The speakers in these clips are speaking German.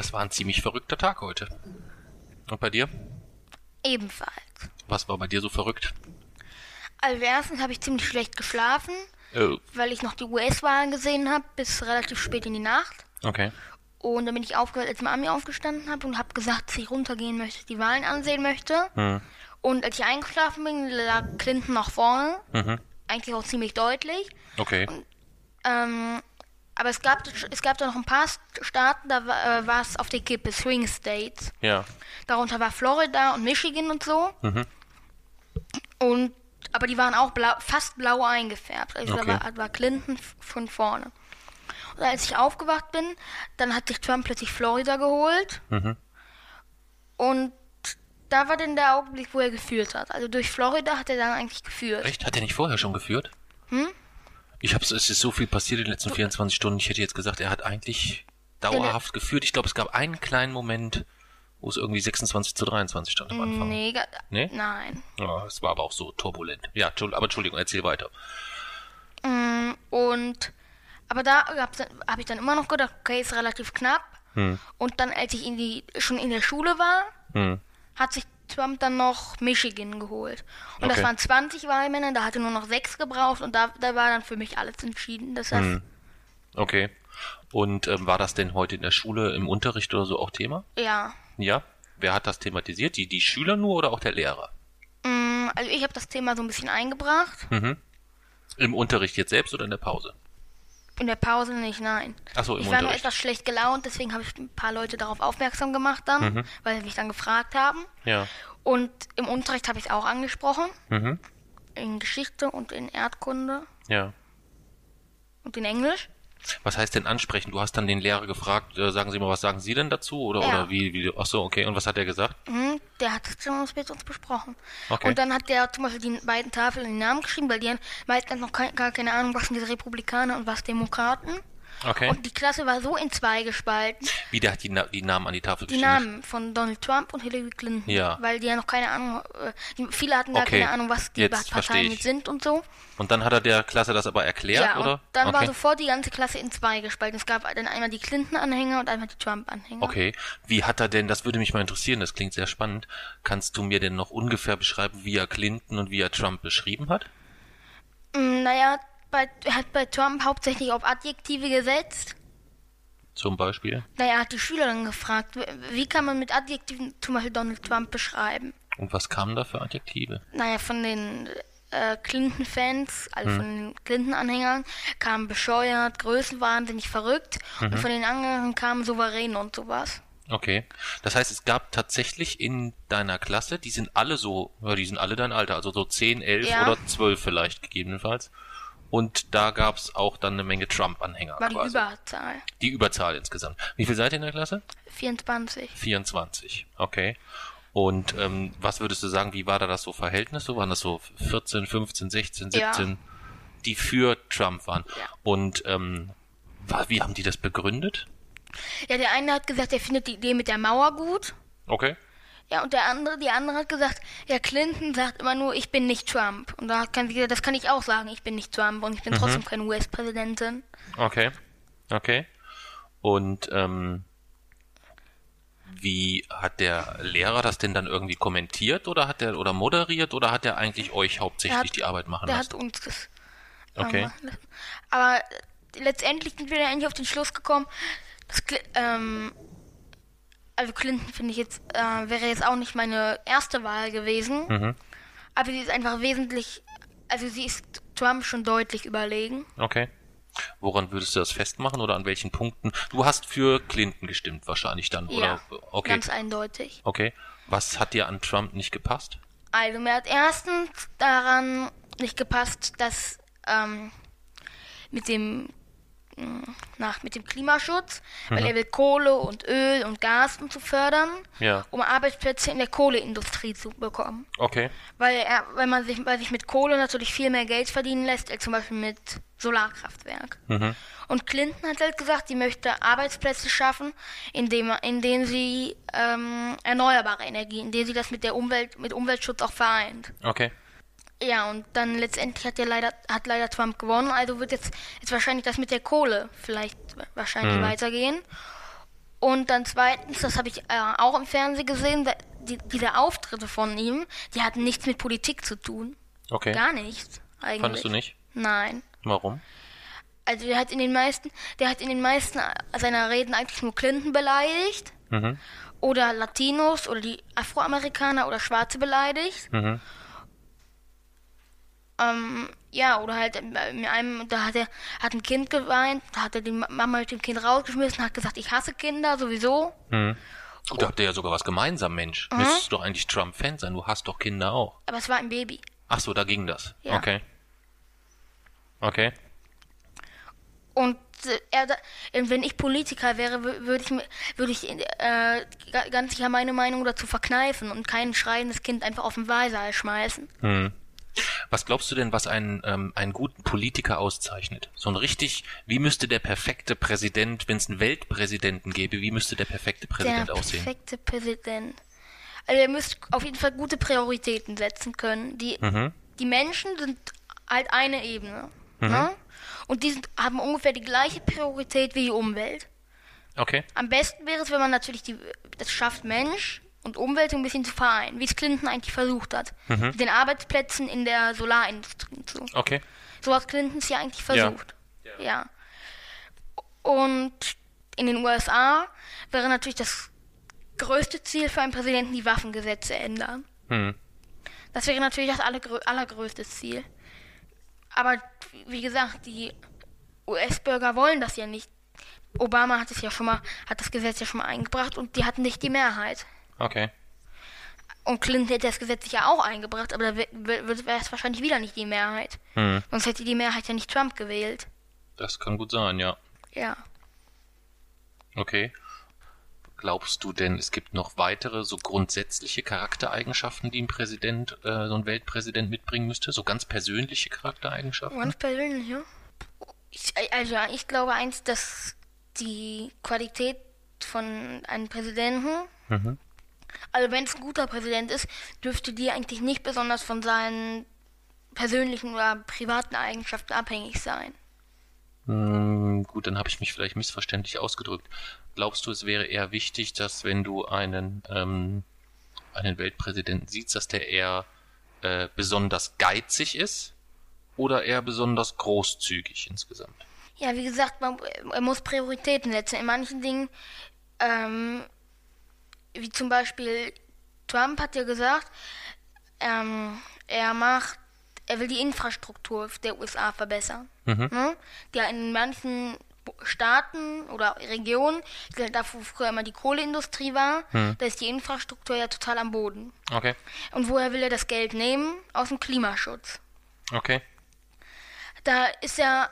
Das war ein ziemlich verrückter Tag heute. Und bei dir? Ebenfalls. Was war bei dir so verrückt? Also erstens habe ich ziemlich schlecht geschlafen, Oh, weil ich noch die US-Wahlen gesehen habe, bis relativ spät in die Nacht. okay. Und dann bin ich aufgewacht, als Mami aufgestanden habe und habe gesagt, dass ich runtergehen möchte, die Wahlen ansehen möchte. Hm. Und als ich eingeschlafen bin, lag Clinton nach vorne. Mhm. Eigentlich auch ziemlich deutlich. Okay. Ähm, aber es gab, es gab da noch ein paar Staaten, da war äh, war es auf der Kippe, Swing States. Ja. Darunter war Florida und Michigan und so. Mhm. Und aber die waren auch blau, fast blau eingefärbt. Also Okay. da war, war Clinton von vorne. Und als ich aufgewacht bin, dann hat sich Trump plötzlich Florida geholt. Mhm. Und da war dann der Augenblick, wo er geführt hat. Also durch Florida hat er dann eigentlich geführt. Echt? Hat er nicht vorher schon geführt? Hm? Ich hab's, es ist so viel passiert in den letzten 24 Stunden. Ich hätte jetzt gesagt, er hat eigentlich dauerhaft geführt. Ich glaube, es gab einen kleinen Moment, wo es irgendwie 26 zu 23 stand am Anfang. Nee, Nee? nein. Ja, es war aber auch so turbulent. Ja, aber Entschuldigung, erzähl weiter. Mm, Und aber da habe ich dann immer noch gedacht, okay, ist relativ knapp. Und dann, als ich in die, schon in der Schule war, Hm. hat sich Trump dann noch Michigan geholt. Und das Okay. waren 20 Wahlmänner, da hatte nur noch sechs gebraucht und da, da war dann für mich alles entschieden. Das heißt, Hm. Okay. Und ähm, war das denn heute in der Schule im Unterricht oder so auch Thema? ja. Ja. Wer hat das thematisiert? Die, die Schüler nur oder auch der Lehrer? Mm, Also ich habe das Thema so ein bisschen eingebracht. Mhm. Im Unterricht jetzt selbst oder in der Pause? In der Pause nicht, nein. Ach so, im ich war nur Unterricht. etwas schlecht gelaunt, deswegen habe ich ein paar Leute darauf aufmerksam gemacht dann, Mhm. weil sie mich dann gefragt haben. Ja. Und im Unterricht habe ich es auch angesprochen. Mhm. In Geschichte und in Erdkunde Ja. und in Englisch. Was heißt denn ansprechen? Du hast dann den Lehrer gefragt, äh, sagen Sie mal, was sagen Sie denn dazu? Oder, Ja. oder wie, wie, ach so, okay. Und was hat er gesagt? Mhm, der hat es mit uns besprochen. Okay. Und dann hat der zum Beispiel die beiden Tafeln den Namen geschrieben, weil die haben meistens noch kein, gar keine Ahnung, was sind diese Republikaner und was Demokraten. Okay. Und die Klasse war so in zwei gespalten. Wie, der hat die, Na die Namen an die Tafel Die geschrieben? Namen von Donald Trump und Hillary Clinton. Ja. Weil die ja noch keine Ahnung, äh, die, viele hatten gar Okay, keine Ahnung, was die jetzt Parteien sind und so. Und dann hat er der Klasse das aber erklärt, ja, oder? und dann okay. war sofort die ganze Klasse in zwei gespalten. Es gab dann einmal die Clinton-Anhänger und einmal die Trump-Anhänger. Okay. Wie hat er denn, das würde mich mal interessieren, das klingt sehr spannend. Kannst du mir denn noch ungefähr beschreiben, wie er Clinton und wie er Trump beschrieben hat? Mm, Naja, bei, hat bei Trump hauptsächlich auf Adjektive gesetzt. Zum Beispiel? Naja, er hat die Schüler dann gefragt, wie kann man mit Adjektiven zum Beispiel Donald Trump beschreiben? Und was kamen da für Adjektive? Naja, von den äh, Clinton-Fans, Hm. also von den Clinton-Anhängern, kamen bescheuert, größenwahnsinnig verrückt. Und Mhm. von den anderen kamen souverän und sowas. Okay. Das heißt, es gab tatsächlich in deiner Klasse, die sind alle so, ja, die sind alle dein Alter, also so 10, 11 Ja. oder 12 vielleicht gegebenenfalls. Und da gab's auch dann eine Menge Trump-Anhänger. War die quasi. Überzahl. die Überzahl insgesamt. Wie viel seid ihr in der Klasse? 24. 24. Okay. Und ähm, was würdest du sagen, wie war da das so Verhältnis? So waren das so 14, 15, 16, Ja. 17, die für Trump waren. Ja. Und ähm, wie haben die das begründet? Ja, der eine hat gesagt, er findet die Idee mit der Mauer gut. Okay. Ja, und der andere, die andere hat gesagt, ja, Clinton sagt immer nur, ich bin nicht Trump. Und da kann sie gesagt, das kann ich auch sagen, ich bin nicht Trump und ich bin trotzdem keine US-Präsidentin. Okay. Okay. Und ähm, wie hat der Lehrer das denn dann irgendwie kommentiert oder hat der oder moderiert oder hat er eigentlich euch hauptsächlich Der hat- die Arbeit machen Der lassen? hat uns das Okay. lassen. Aber letztendlich sind wir dann eigentlich auf den Schluss gekommen, dass ähm, also Clinton finde ich jetzt, äh, wäre jetzt auch nicht meine erste Wahl gewesen. Mhm. Aber sie ist einfach wesentlich, also sie ist Trump schon deutlich überlegen. Okay. Woran würdest du das festmachen oder an welchen Punkten? Du hast für Clinton gestimmt wahrscheinlich dann, Ja, oder? Okay. ganz eindeutig. Okay. Was hat dir an Trump nicht gepasst? Also mir hat erstens daran nicht gepasst, dass ähm, mit dem nach mit dem Klimaschutz, weil er will Kohle und Öl und Gas und zu fördern, Ja. um Arbeitsplätze in der Kohleindustrie zu bekommen. Okay. Weil er, weil man sich, weil sich mit Kohle natürlich viel mehr Geld verdienen lässt, als zum Beispiel mit Solarkraftwerk. Mhm. Und Clinton hat halt gesagt, sie möchte Arbeitsplätze schaffen, indem, indem sie ähm, erneuerbare Energie, indem sie das mit der Umwelt, mit Umweltschutz auch vereint. Okay. Ja, und dann letztendlich hat ja leider, hat leider Trump gewonnen, also wird jetzt, jetzt wahrscheinlich das mit der Kohle vielleicht wahrscheinlich Mhm. weitergehen. Und dann zweitens, das habe ich äh, auch im Fernsehen gesehen, da, die, diese Auftritte von ihm, die hatten nichts mit Politik zu tun. Okay. Gar nichts, eigentlich. Fandest du nicht? Nein. Warum? Also der hat in den meisten, der hat in den meisten seiner Reden eigentlich nur Clinton beleidigt Mhm. oder Latinos oder die Afroamerikaner oder Schwarze beleidigt. Mhm. Ähm, ja, oder halt in einem, da hat er hat ein Kind geweint, da hat er die Mama mit dem Kind rausgeschmissen, hat gesagt, ich hasse Kinder sowieso. Mhm. Gut, da habt ihr ja sogar was gemeinsam, Mensch. Mhm. Müsstest du doch eigentlich Trump-Fan sein. Du hast doch Kinder auch. Aber es war ein Baby. Ach so, da ging das. Ja. Okay. Okay. Und äh, er, da- äh, wenn ich Politiker wäre, wü- würde ich, mir- würde ich äh, ga- ganz sicher meine Meinung dazu verkneifen und kein schreiendes Kind einfach auf den Wahlsaal schmeißen. Hm. Was glaubst du denn, was einen, ähm, einen guten Politiker auszeichnet? So ein richtig, wie müsste der perfekte Präsident, wenn es einen Weltpräsidenten gäbe, wie müsste der perfekte Präsident der aussehen? perfekte Präsident. Also er müsste auf jeden Fall gute Prioritäten setzen können. Die, Mhm. die Menschen sind halt eine Ebene. Ne? Und die sind, haben ungefähr die gleiche Priorität wie die Umwelt. Okay. Am besten wäre es, wenn man natürlich die, das schafft, Mensch und Umwelt ein bisschen zu vereinen, wie es Clinton eigentlich versucht hat. Mit den Arbeitsplätzen in der Solarindustrie und so. Okay. So hat Clinton es ja eigentlich Ja. versucht. Ja. Und in den USA wäre natürlich das größte Ziel für einen Präsidenten die Waffengesetze ändern. Hm. Das wäre natürlich das allergrö allergrößte Ziel. Aber wie gesagt, die US-Bürger wollen das ja nicht. Obama hat es ja schon mal, hat das Gesetz ja schon mal eingebracht und die hatten nicht die Mehrheit. Okay. Und Clinton hätte das Gesetz ja auch eingebracht, aber da wäre es wahrscheinlich wieder nicht die Mehrheit. Hm. Sonst hätte die Mehrheit ja nicht Trump gewählt. Das kann gut sein, ja. Ja. Okay. Glaubst du denn, es gibt noch weitere so grundsätzliche Charaktereigenschaften, die ein Präsident, äh, so ein Weltpräsident mitbringen müsste? So ganz persönliche Charaktereigenschaften? Ganz persönlich, ja. Ich, also ich glaube eins, dass die Qualität von einem Präsidenten, Mhm. Also wenn es ein guter Präsident ist, dürfte die eigentlich nicht besonders von seinen persönlichen oder privaten Eigenschaften abhängig sein. Hm, gut, dann habe ich mich vielleicht missverständlich ausgedrückt. Glaubst du, es wäre eher wichtig, dass wenn du einen, ähm, einen Weltpräsidenten siehst, dass der eher äh, besonders geizig ist oder eher besonders großzügig insgesamt? Ja, wie gesagt, man, er muss Prioritäten setzen. In manchen Dingen, ähm, wie zum Beispiel Trump hat ja gesagt, ähm, er macht, er will die Infrastruktur der USA verbessern. Ne? Die ja in manchen Staaten oder Regionen, da wo früher immer die Kohleindustrie war, da ist die Infrastruktur ja total am Boden. Okay, Und woher will er das Geld nehmen? Aus dem Klimaschutz. okay. Da ist er,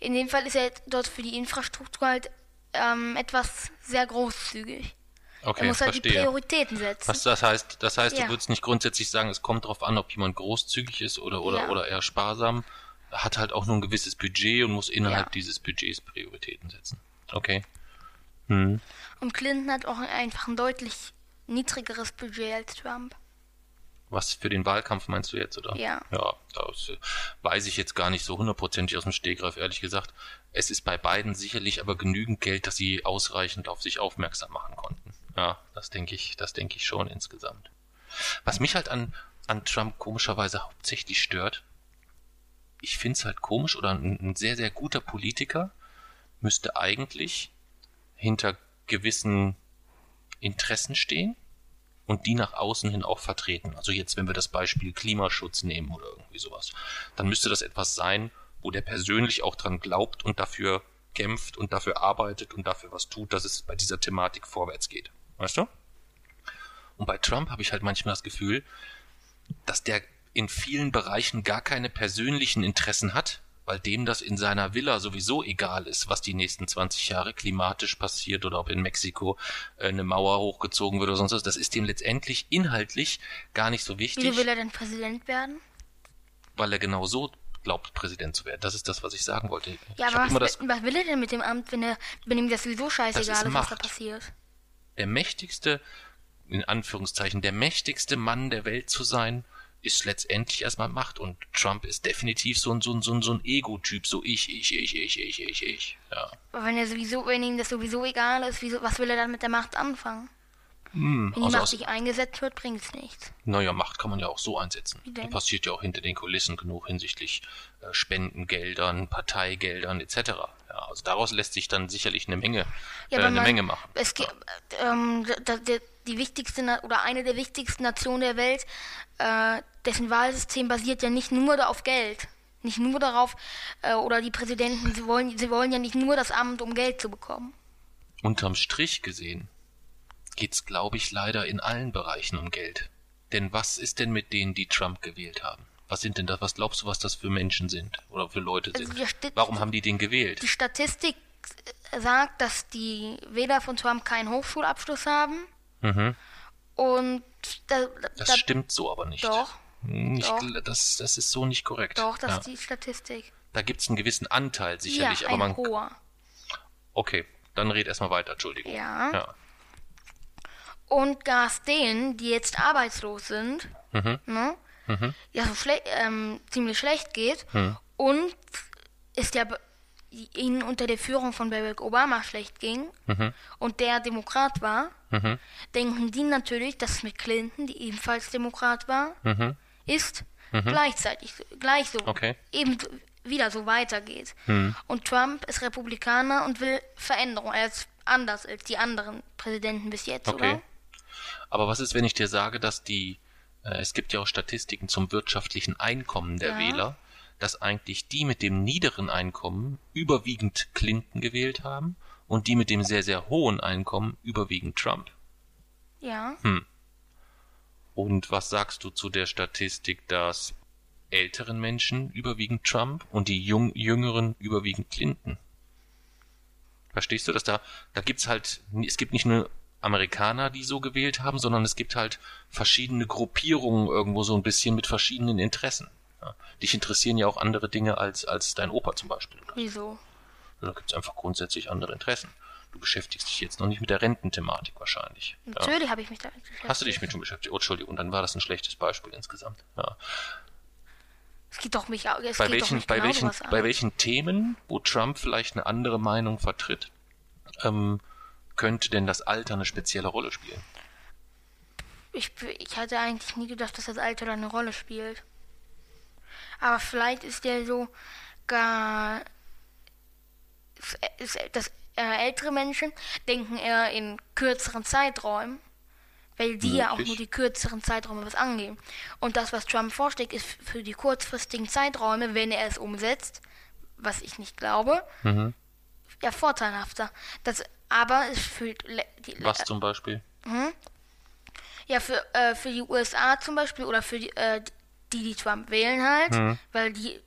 in dem Fall ist er dort für die Infrastruktur halt ähm, etwas sehr großzügig. Okay, er muss halt die. Prioritäten setzen. Was das heißt, das heißt, Ja. du würdest nicht grundsätzlich sagen, es kommt darauf an, ob jemand großzügig ist oder oder Ja. oder eher sparsam, hat halt auch nur ein gewisses Budget und muss innerhalb Ja. dieses Budgets Prioritäten setzen. Okay. Hm. Und Clinton hat auch einfach ein deutlich niedrigeres Budget als Trump. Was für den Wahlkampf meinst du jetzt, oder? Ja. Ja, das äh, weiß ich jetzt gar nicht so hundertprozentig aus dem Stegreif, ehrlich gesagt. Es ist bei beiden sicherlich aber genügend Geld, dass sie ausreichend auf sich aufmerksam machen konnten. Ja, das denke ich, das denke ich schon insgesamt. Was mich halt an, an Trump komischerweise hauptsächlich stört, ich finde es halt komisch oder ein, ein sehr, sehr guter Politiker müsste eigentlich hinter gewissen Interessen stehen und die nach außen hin auch vertreten. Also jetzt, wenn wir das Beispiel Klimaschutz nehmen oder irgendwie sowas, dann müsste das etwas sein, wo der persönlich auch dran glaubt und dafür kämpft und dafür arbeitet und dafür was tut, dass es bei dieser Thematik vorwärts geht. Weißt du? Und bei Trump habe ich halt manchmal das Gefühl, dass der in vielen Bereichen gar keine persönlichen Interessen hat, weil dem das in seiner Villa sowieso egal ist, was die nächsten 20 Jahre klimatisch passiert oder ob in Mexiko äh, eine Mauer hochgezogen wird oder sonst was. Das ist dem letztendlich inhaltlich gar nicht so wichtig. Wieso will er denn Präsident werden? Weil er genau so glaubt, Präsident zu werden. Das ist das, was ich sagen wollte. Ja, ich aber immer was, das, was will er denn mit dem Amt, wenn, er, wenn ihm das sowieso scheißegal Das ist ist, was da passiert? Der mächtigste, in Anführungszeichen, der mächtigste Mann der Welt zu sein, ist letztendlich erstmal Macht. Und Trump ist definitiv so ein, so ein, so ein, so ein Ego-Typ, so ich, ich, ich, ich, ich, ich, ich. Ja. Aber wenn er sowieso, wenn ihm das sowieso egal ist, wieso, was will er dann mit der Macht anfangen? Hm, Wenn die also Macht nicht eingesetzt wird, bringt es nichts. naja, Macht kann man ja auch so einsetzen. Die denn? passiert ja auch hinter den Kulissen genug hinsichtlich äh, Spendengeldern, Parteigeldern etc. Ja, also daraus lässt sich dann sicherlich eine Menge, Ja, äh, eine man- Menge machen. Es gibt ähm, da, da, die wichtigste Na- oder eine der wichtigsten Nationen der Welt, äh, dessen Wahlsystem basiert ja nicht nur da auf Geld, nicht nur darauf äh, oder die Präsidenten, sie wollen, sie wollen ja nicht nur das Amt, um Geld zu bekommen. Unterm Strich gesehen geht's, glaube ich, leider in allen Bereichen um Geld. Denn was ist denn mit denen, die Trump gewählt haben? Was sind denn das? Was glaubst du, was das für Menschen sind oder für Leute Also sind? steht- Warum haben die den gewählt? Die Statistik äh, sagt, dass die Wähler von Trump keinen Hochschulabschluss haben Mhm. und da, Das da, stimmt so aber nicht. doch, Nicht, doch. Das, das ist so nicht korrekt. doch, das ja. ist die Statistik. Da gibt's einen gewissen Anteil sicherlich, ja, aber ein man. hoher. Okay, dann red erstmal weiter, Entschuldigung. Ja. ja. Und gas denen, die jetzt arbeitslos sind, Mhm. ne, ja so schle ähm, ziemlich schlecht geht Mhm. und ist ja ihnen unter der Führung von Barack Obama schlecht ging Mhm. und der Demokrat war, denken die natürlich, dass mit Clinton, die ebenfalls Demokrat war, ist, gleichzeitig gleich so Mhm. Okay. Mhm. eben wieder so weitergeht. Und Trump ist Republikaner und will Veränderung. Er ist anders als die anderen Präsidenten bis jetzt, Okay. oder? Aber was ist, wenn ich dir sage, dass die, äh, es gibt ja auch Statistiken zum wirtschaftlichen Einkommen der Ja. Wähler, dass eigentlich die mit dem niederen Einkommen überwiegend Clinton gewählt haben und die mit dem sehr, sehr hohen Einkommen überwiegend Trump. Ja. Und was sagst du zu der Statistik, dass älteren Menschen überwiegend Trump und die jung, jüngeren überwiegend Clinton? Verstehst du, dass da, da gibt's halt, es gibt nicht nur Amerikaner, die so gewählt haben, sondern es gibt halt verschiedene Gruppierungen irgendwo so ein bisschen mit verschiedenen Interessen. Ja, dich interessieren ja auch andere Dinge als, als dein Opa zum Beispiel. Wieso? Da gibt's einfach grundsätzlich andere Interessen. Du beschäftigst dich jetzt noch nicht mit der Rententhematik wahrscheinlich. Ja. Natürlich habe ich mich damit beschäftigt. Hast du dich mit schon beschäftigt? Oh, Entschuldigung, dann war das ein schlechtes Beispiel insgesamt. Ja. Es geht doch mich auch. Es Bei welchen, bei genau welchen, bei welchen Themen, wo Trump vielleicht eine andere Meinung vertritt, ähm, könnte denn das Alter eine spezielle Rolle spielen? Ich, ich hatte eigentlich nie gedacht, dass das Alter da eine Rolle spielt. Aber vielleicht ist der so gar. Ist, ist, dass äh, ältere Menschen denken eher in kürzeren Zeiträumen, weil die ja auch nur die kürzeren Zeiträume was angehen. Und das, was Trump vorschlägt, ist für die kurzfristigen Zeiträume, wenn er es umsetzt, was ich nicht glaube, Mhm. ja vorteilhafter. Das aber le- die, Was zum Beispiel? ja, für, äh, für die USA zum Beispiel oder für die, äh, die, die Trump wählen halt, weil die,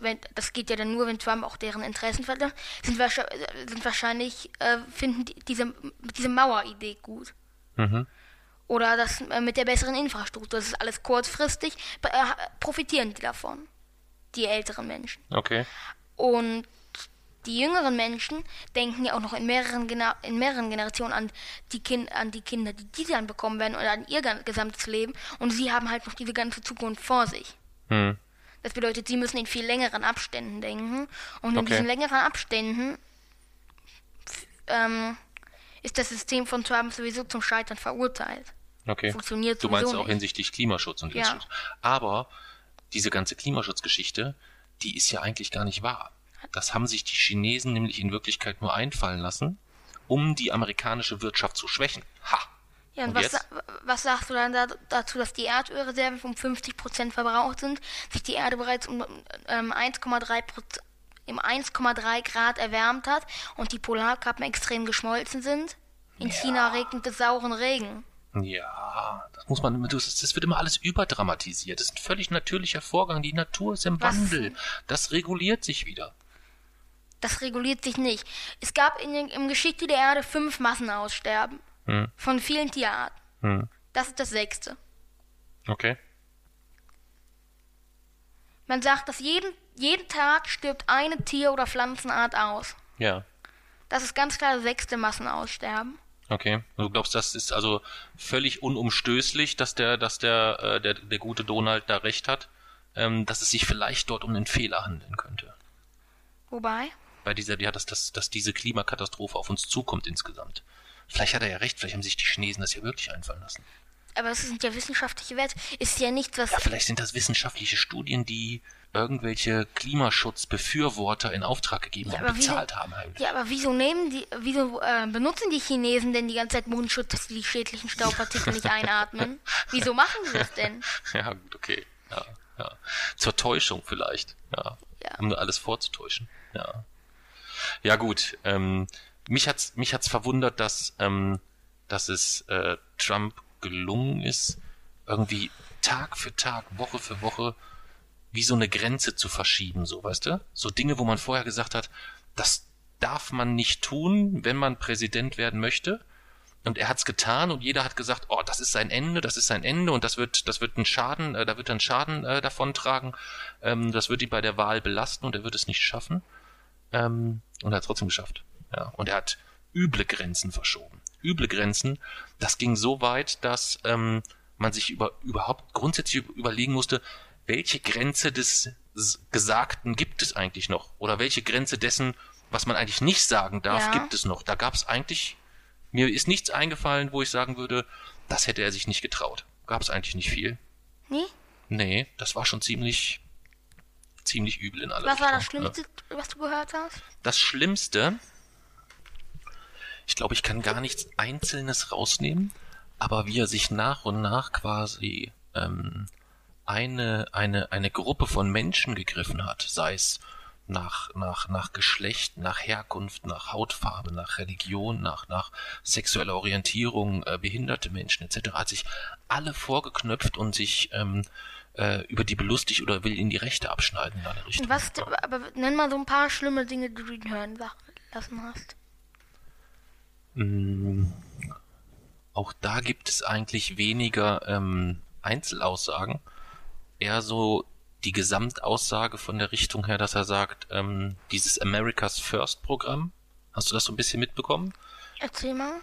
wenn, das geht ja dann nur, wenn Trump auch deren Interessen vertritt, sind, wahrscheinlich, sind wahrscheinlich, äh, finden die, diese, diese Maueridee gut. Mhm. Oder das äh, mit der besseren Infrastruktur, das ist alles kurzfristig, äh, profitieren die davon, die älteren Menschen. Okay. Und die jüngeren Menschen denken ja auch noch in mehreren, in mehreren Generationen an die, kind an die Kinder, die die dann bekommen werden oder an ihr gesamtes Leben. Und sie haben halt noch diese ganze Zukunft vor sich. Hm. Das bedeutet, sie müssen in viel längeren Abständen denken. Und in Okay. diesen längeren Abständen ähm, ist das System von Trump sowieso zum Scheitern verurteilt. Okay. Funktioniert du meinst auch nicht. hinsichtlich Klimaschutz und Ja. Aber diese ganze Klimaschutzgeschichte, die ist ja eigentlich gar nicht wahr. Das haben sich die Chinesen nämlich in Wirklichkeit nur einfallen lassen, um die amerikanische Wirtschaft zu schwächen. Ha! Ja, und, Und was, sa- was sagst du dann da, dazu, dass die Erdölreserven um 50% verbraucht sind, sich die Erde bereits um ähm, 1,3 Proz- im 1,3 Grad erwärmt hat und die Polarkappen extrem geschmolzen sind? In China regnet es sauren Regen. Ja, das muss man, das wird immer alles überdramatisiert. Das ist ein völlig natürlicher Vorgang. Die Natur ist im Was? Wandel. Das reguliert sich wieder. Das reguliert sich nicht. Es gab in der im Geschichte der Erde fünf Massenaussterben Hm. von vielen Tierarten. Hm. Das ist das sechste. Okay. Man sagt, dass jeden, jeden Tag stirbt eine Tier- oder Pflanzenart aus. Ja. Das ist ganz klar das sechste Massenaussterben. Okay. Du glaubst, das ist also völlig unumstößlich, dass der, dass der, äh, der, der gute Donald da recht hat, ähm, dass es sich vielleicht dort um einen Fehler handeln könnte. Wobei? Bei dieser, ja, dass, dass, dass diese Klimakatastrophe auf uns zukommt insgesamt. Vielleicht hat er ja recht, vielleicht haben sich die Chinesen das ja wirklich einfallen lassen. Aber es sind ja wissenschaftliche Werte. Ist ja nichts, was. Ja, vielleicht sind das wissenschaftliche Studien, die irgendwelche Klimaschutzbefürworter in Auftrag gegeben Ja, und aber wieso- bezahlt haben heimlich. Ja, aber wieso nehmen die, wieso äh, benutzen die Chinesen denn die ganze Zeit Mundschutz, dass sie die schädlichen Staubpartikel nicht einatmen? Wieso machen sie das denn? Ja, gut, okay. Ja, ja. Zur Täuschung vielleicht. Ja. Um nur alles vorzutäuschen. Ja. Ja, gut. Ähm, mich hat's, mich hat's verwundert, dass, ähm, dass es äh, Trump gelungen ist, irgendwie Tag für Tag, Woche für Woche wie so eine Grenze zu verschieben, so, weißt du? So Dinge, wo man vorher gesagt hat, das darf man nicht tun, wenn man Präsident werden möchte. Und er hat's getan und jeder hat gesagt, oh, das ist sein Ende, das ist sein Ende und das wird, das wird einen Schaden, äh, da wird er einen Schaden äh, davontragen, ähm, das wird ihn bei der Wahl belasten und er wird es nicht schaffen. Ähm, und er hat trotzdem geschafft. Ja. Und er hat üble Grenzen verschoben. Üble Grenzen. Das ging so weit, dass ähm, man sich über, überhaupt grundsätzlich überlegen musste, welche Grenze des Gesagten gibt es eigentlich noch? Oder welche Grenze dessen, was man eigentlich nicht sagen darf, Ja. gibt es noch? Da gab es eigentlich, mir ist nichts eingefallen, wo ich sagen würde, das hätte er sich nicht getraut. Gab es eigentlich nicht viel. Nee? Nee, das war schon ziemlich, ziemlich übel in aller Was war das. Schlimmste, was du gehört hast? Das Schlimmste, ich glaube, ich kann gar nichts Einzelnes rausnehmen, aber wie er sich nach und nach quasi ähm, eine, eine, eine Gruppe von Menschen gegriffen hat, sei es nach, nach, nach Geschlecht, nach Herkunft, nach Hautfarbe, nach Religion, nach, nach sexueller Orientierung, äh, behinderte Menschen etc., hat sich alle vorgeknöpft und sich ähm, äh, über die belustigt oder will ihnen die Rechte abschneiden in eine Richtung. Was, aber nenn mal so ein paar schlimme Dinge, die du ihn hören lassen hast. Mm, Auch da gibt es eigentlich weniger ähm, Einzelaussagen, eher so die Gesamtaussage von der Richtung her, dass er sagt, ähm, dieses America's First Programm, hast du das so ein bisschen mitbekommen? Erzähl mal.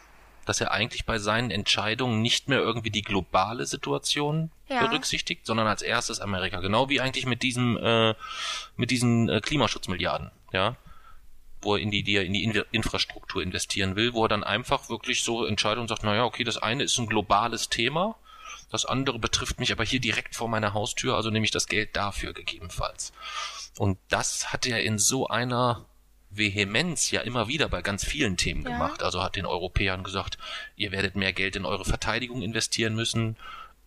Dass er eigentlich bei seinen Entscheidungen nicht mehr irgendwie die globale Situation Ja. berücksichtigt, sondern als erstes Amerika. Genau wie eigentlich mit diesem, äh, mit diesen äh, Klimaschutzmilliarden, ja wo er in die, die er in die In- Infrastruktur investieren will, wo er dann einfach wirklich so entscheidet und sagt, naja, okay, das eine ist ein globales Thema, das andere betrifft mich aber hier direkt vor meiner Haustür, also nehme ich das Geld dafür gegebenenfalls. Und das hat er in so einer Vehemenz ja immer wieder bei ganz vielen Themen Ja. gemacht. Also hat den Europäern gesagt, ihr werdet mehr Geld in eure Verteidigung investieren müssen.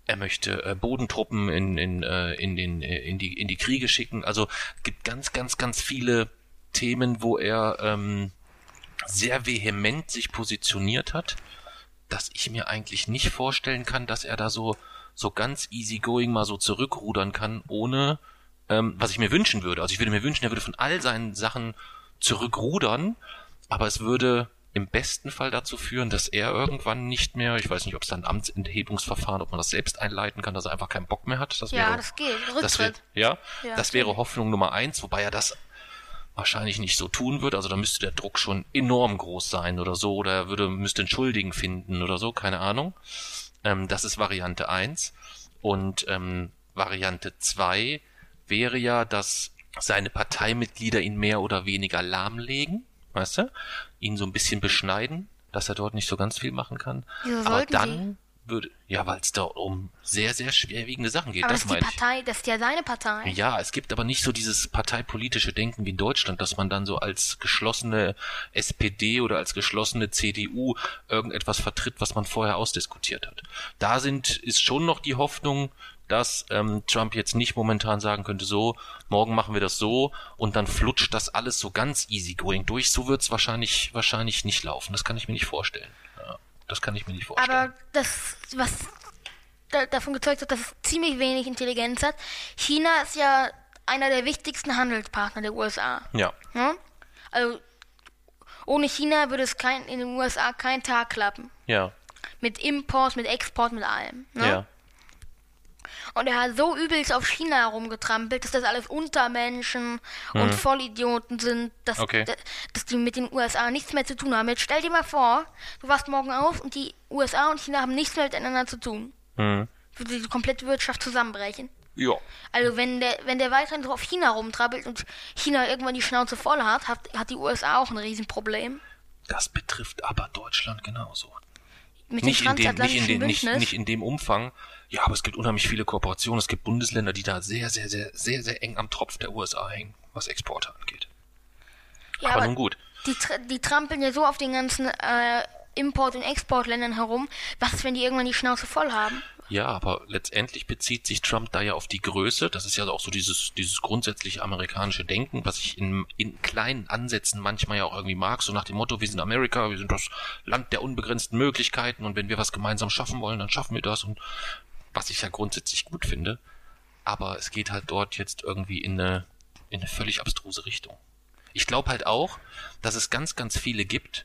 Er möchte äh, Bodentruppen in, in, äh, in, den, äh, in, die, in die Kriege schicken. Also gibt ganz, ganz, ganz viele Themen, wo er ähm, sehr vehement sich positioniert hat, dass ich mir eigentlich nicht vorstellen kann, dass er da so so ganz easygoing mal so zurückrudern kann, ohne ähm, was ich mir wünschen würde. Also ich würde mir wünschen, er würde von all seinen Sachen zurückrudern, aber es würde im besten Fall dazu führen, dass er irgendwann nicht mehr, ich weiß nicht, ob es dann Amtsenthebungsverfahren, ob man das selbst einleiten kann, dass er einfach keinen Bock mehr hat. Das Ja, wäre, das geht. das wär, Rücktritt. ja, Ja, das wäre. Hoffnung Nummer eins, wobei er das wahrscheinlich nicht so tun wird. Also da müsste der Druck schon enorm groß sein oder so, oder er würde, müsste einen Schuldigen finden oder so, keine Ahnung. Ähm, das ist Variante eins Und ähm, Variante zwei wäre ja, dass seine Parteimitglieder ihn mehr oder weniger lahmlegen, weißt du? Ihn so ein bisschen beschneiden, dass er dort nicht so ganz viel machen kann. Wieso Aber dann würde, ja, weil es da um sehr, sehr schwerwiegende Sachen geht. Aber das das ist die meine ich. Partei, das ist ja seine Partei. Ja, es gibt aber nicht so dieses parteipolitische Denken wie in Deutschland, dass man dann so als geschlossene SPD oder als geschlossene CDU irgendetwas vertritt, was man vorher ausdiskutiert hat. Da sind, ist schon noch die Hoffnung, dass ähm, Trump jetzt nicht momentan sagen könnte, so, morgen machen wir das so und dann flutscht das alles so ganz easygoing durch. So wird's wahrscheinlich, wahrscheinlich nicht laufen. Das kann ich mir nicht vorstellen. Ja, Das kann ich mir nicht vorstellen. Aber das, was da, davon gezeugt hat, dass es ziemlich wenig Intelligenz hat. China ist ja einer der wichtigsten Handelspartner der USA. ja. Ne? Also ohne China würde es kein, in den USA kein Tag klappen. Ja. Mit Import, mit Export, mit allem. Ne? Ja. Und er hat so übelst auf China herumgetrampelt, dass das alles Untermenschen und Vollidioten sind, dass, Mhm. Okay. da- dass die mit den USA nichts mehr zu tun haben. Jetzt stell dir mal vor, du wachst morgen auf und die USA und China haben nichts mehr miteinander zu tun. Mhm. Würde die komplette Wirtschaft zusammenbrechen. Ja. Also wenn der, wenn der weiterhin so auf China rumtrappelt und China irgendwann die Schnauze voll hat, hat, hat die USA auch ein Riesenproblem. Das betrifft aber Deutschland genauso. Mit Nicht dem in, dem, nicht, in dem, nicht, nicht in dem Umfang. Ja, aber es gibt unheimlich viele Kooperationen. Es gibt Bundesländer, die da sehr, sehr, sehr, sehr, sehr eng am Tropf der USA hängen, was Exporte angeht. ja, aber aber nun gut. die, die trampeln ja so auf den ganzen äh, Import- und Exportländern herum. Was wenn die irgendwann die Schnauze voll haben? Ja, aber letztendlich bezieht sich Trump da ja auf die Größe. Das ist ja auch so dieses, dieses grundsätzliche amerikanische Denken, was ich in, in kleinen Ansätzen manchmal ja auch irgendwie mag. So nach dem Motto, wir sind Amerika, wir sind das Land der unbegrenzten Möglichkeiten und wenn wir was gemeinsam schaffen wollen, dann schaffen wir das und was ich ja grundsätzlich gut finde. Aber es geht halt dort jetzt irgendwie in eine, in eine völlig abstruse Richtung. Ich glaube halt auch, dass es ganz, ganz viele gibt,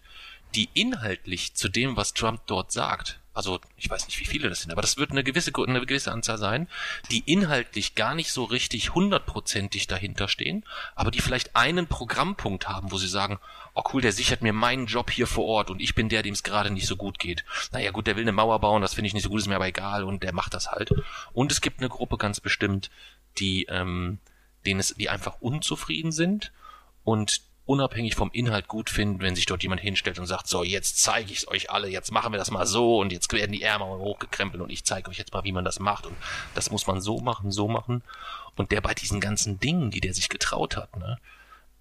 die inhaltlich zu dem, was Trump dort sagt, also ich weiß nicht, wie viele das sind, aber das wird eine gewisse, eine gewisse Anzahl sein, die inhaltlich gar nicht so richtig hundertprozentig dahinter stehen, aber die vielleicht einen Programmpunkt haben, wo sie sagen, oh cool, der sichert mir meinen Job hier vor Ort und ich bin der, dem es gerade nicht so gut geht. Naja gut, der will eine Mauer bauen, das finde ich nicht so gut, ist mir aber egal und der macht das halt. Und es gibt eine Gruppe ganz bestimmt, die, ähm, denen es, die einfach unzufrieden sind und unabhängig vom Inhalt gut finden, wenn sich dort jemand hinstellt und sagt, so, jetzt zeige ich es euch alle, jetzt machen wir das mal so und jetzt werden die Ärmel hochgekrempelt und ich zeige euch jetzt mal, wie man das macht und das muss man so machen, so machen. Und der bei diesen ganzen Dingen, die der sich getraut hat, ne,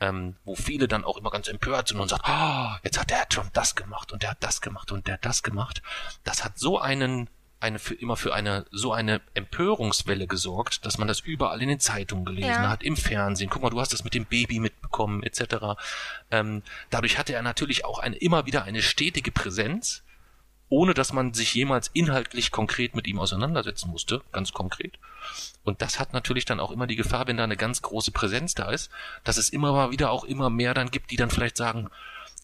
ähm, wo viele dann auch immer ganz empört sind und sagen, ah, jetzt hat der Trump das gemacht und der hat das gemacht und der hat das gemacht. Das hat so einen, eine für immer für eine so eine Empörungswelle gesorgt, dass man das überall in den Zeitungen gelesen Ja. hat, im Fernsehen. Guck mal, du hast das mit dem Baby mitbekommen, etc. Ähm, dadurch hatte er natürlich auch eine immer wieder eine stetige Präsenz, ohne dass man sich jemals inhaltlich konkret mit ihm auseinandersetzen musste, ganz konkret. Und das hat natürlich dann auch immer die Gefahr, wenn da eine ganz große Präsenz da ist, dass es immer mal wieder auch immer mehr dann gibt, die dann vielleicht sagen,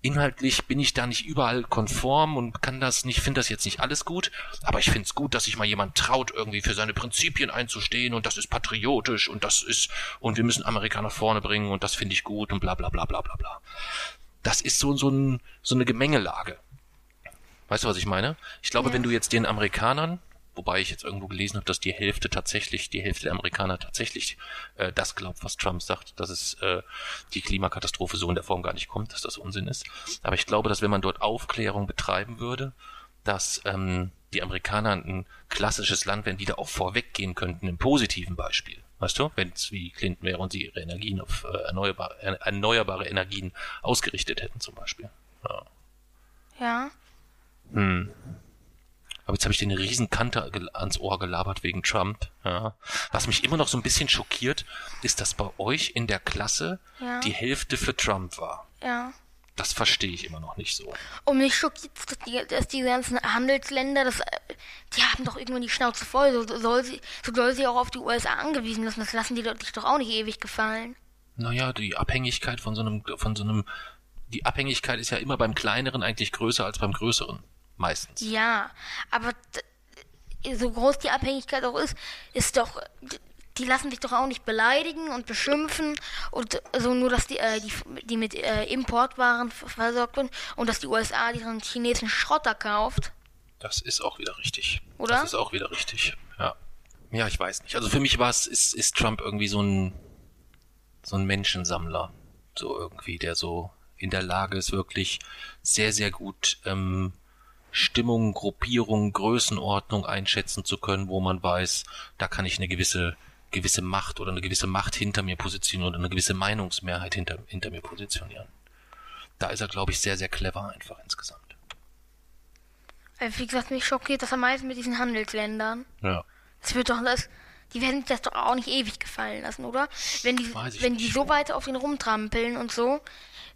inhaltlich bin ich da nicht überall konform und kann das nicht, finde das jetzt nicht alles gut, aber ich finde es gut, dass sich mal jemand traut, irgendwie für seine Prinzipien einzustehen und das ist patriotisch und das ist, und wir müssen Amerika nach vorne bringen und das finde ich gut und bla bla bla bla bla bla. Das ist so, so, ein, so eine Gemengelage. Weißt du, was ich meine? Ich glaube, Ja. wenn du jetzt den Amerikanern, wobei ich jetzt irgendwo gelesen habe, dass die Hälfte tatsächlich, die Hälfte der Amerikaner tatsächlich äh, das glaubt, was Trump sagt, dass es äh, die Klimakatastrophe so in der Form gar nicht kommt, dass das Unsinn ist. Aber ich glaube, dass wenn man dort Aufklärung betreiben würde, dass ähm, die Amerikaner ein klassisches Land wären, die da auch vorweggehen könnten im positiven Beispiel. Weißt du, wenn es wie Clinton wäre und sie ihre Energien auf äh, erneuerbare, äh, erneuerbare Energien ausgerichtet hätten zum Beispiel. Ja. Ja. Aber jetzt habe ich den riesen Kante ans Ohr gelabert wegen Trump. Ja. Was mich immer noch so ein bisschen schockiert, ist, dass bei euch in der Klasse Ja. die Hälfte für Trump war. Ja. Das verstehe ich immer noch nicht so. Und mich schockiert, dass die, dass die ganzen Handelsländer, das, die haben doch irgendwann die Schnauze voll. So soll sie, so soll sie auch auf die USA angewiesen lassen. Das lassen die doch- sich doch auch nicht ewig gefallen. Naja, die Abhängigkeit von so einem, von so einem, die Abhängigkeit ist ja immer beim Kleineren eigentlich größer als beim Größeren. Meistens. Ja, aber so groß die Abhängigkeit auch ist, ist doch, die lassen sich doch auch nicht beleidigen und beschimpfen und so nur, dass die, äh, die, die mit äh, Importwaren versorgt werden und dass die USA diesen chinesischen Schrotter kauft. Das ist auch wieder richtig. Oder? Das ist auch wieder richtig. Ja. Ja, ich weiß nicht. Also für mich war es, ist, ist Trump irgendwie so ein, so ein Menschensammler. So irgendwie, der so in der Lage ist, wirklich sehr, sehr gut ähm, Stimmung, Gruppierung, Größenordnung einschätzen zu können, wo man weiß, da kann ich eine gewisse gewisse Macht oder eine gewisse Macht hinter mir positionieren oder eine gewisse Meinungsmehrheit hinter, hinter mir positionieren. Da ist er, glaube ich, sehr, sehr clever einfach insgesamt. Weil, wie gesagt, mich schockiert das am meisten mit diesen Handelsländern. Ja. Das wird doch das, die werden sich das doch auch nicht ewig gefallen lassen, oder? Wenn die, Weiß ich wenn die so weit auf ihn rumtrampeln und so,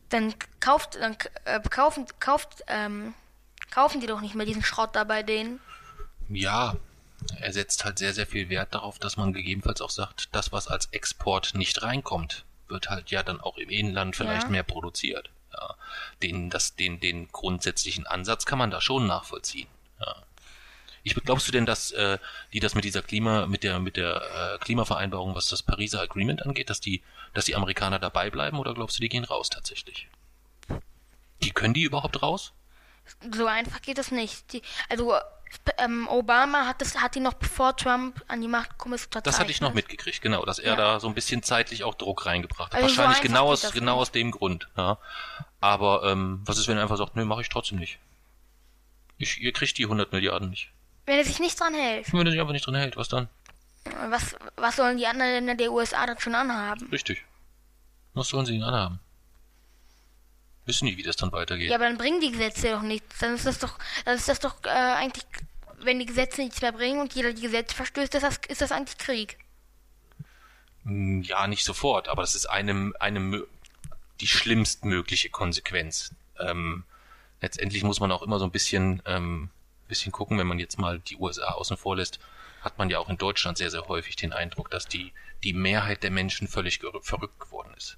dann kauft, dann äh, kaufen, kauft, ähm, kaufen die doch nicht mehr diesen Schrott da bei denen. Ja, er setzt halt sehr, sehr viel Wert darauf, dass man gegebenenfalls auch sagt, das, was als Export nicht reinkommt, wird halt ja dann auch im Inland vielleicht Ja. mehr produziert. Ja. Den, das, den, den grundsätzlichen Ansatz kann man da schon nachvollziehen. Ja. Ich, glaubst du denn, dass äh, die das mit dieser Klima, mit der, mit der äh, Klimavereinbarung, was das Pariser Agreement angeht, dass die, dass die Amerikaner dabei bleiben oder glaubst du, die gehen raus tatsächlich? Die können die überhaupt raus? So einfach geht das nicht. Die, also ähm, Obama hat das hat die noch bevor Trump an die Macht gekommen ist. Das hatte ich noch mitgekriegt, genau, dass er Ja. da so ein bisschen zeitlich auch Druck reingebracht hat. Also so Wahrscheinlich einfach genau aus, genau nicht. aus dem Grund. Ja. Aber ähm, was ist, wenn er einfach sagt, nö, mache ich trotzdem nicht. Ich, ihr kriegt die 100 Milliarden nicht. Wenn er sich nicht dran hält, Wenn er sich einfach nicht drin hält, was dann? was, was sollen die anderen Länder der USA dann schon anhaben? Richtig. Was sollen sie ihn anhaben? Wissen nie, wie das dann weitergeht. Ja, aber dann bringen die Gesetze doch nichts. Dann ist das doch, dann ist das doch äh, eigentlich, wenn die Gesetze nichts mehr bringen und jeder die Gesetze verstößt, ist das, ist das eigentlich Krieg. Mm, Ja, nicht sofort, aber das ist eine, eine mö- die schlimmstmögliche Konsequenz. Ähm, letztendlich muss man auch immer so ein bisschen, ähm, bisschen gucken, wenn man jetzt mal die USA außen vor lässt, hat man ja auch in Deutschland sehr, sehr häufig den Eindruck, dass die, die Mehrheit der Menschen völlig verrückt geworden ist.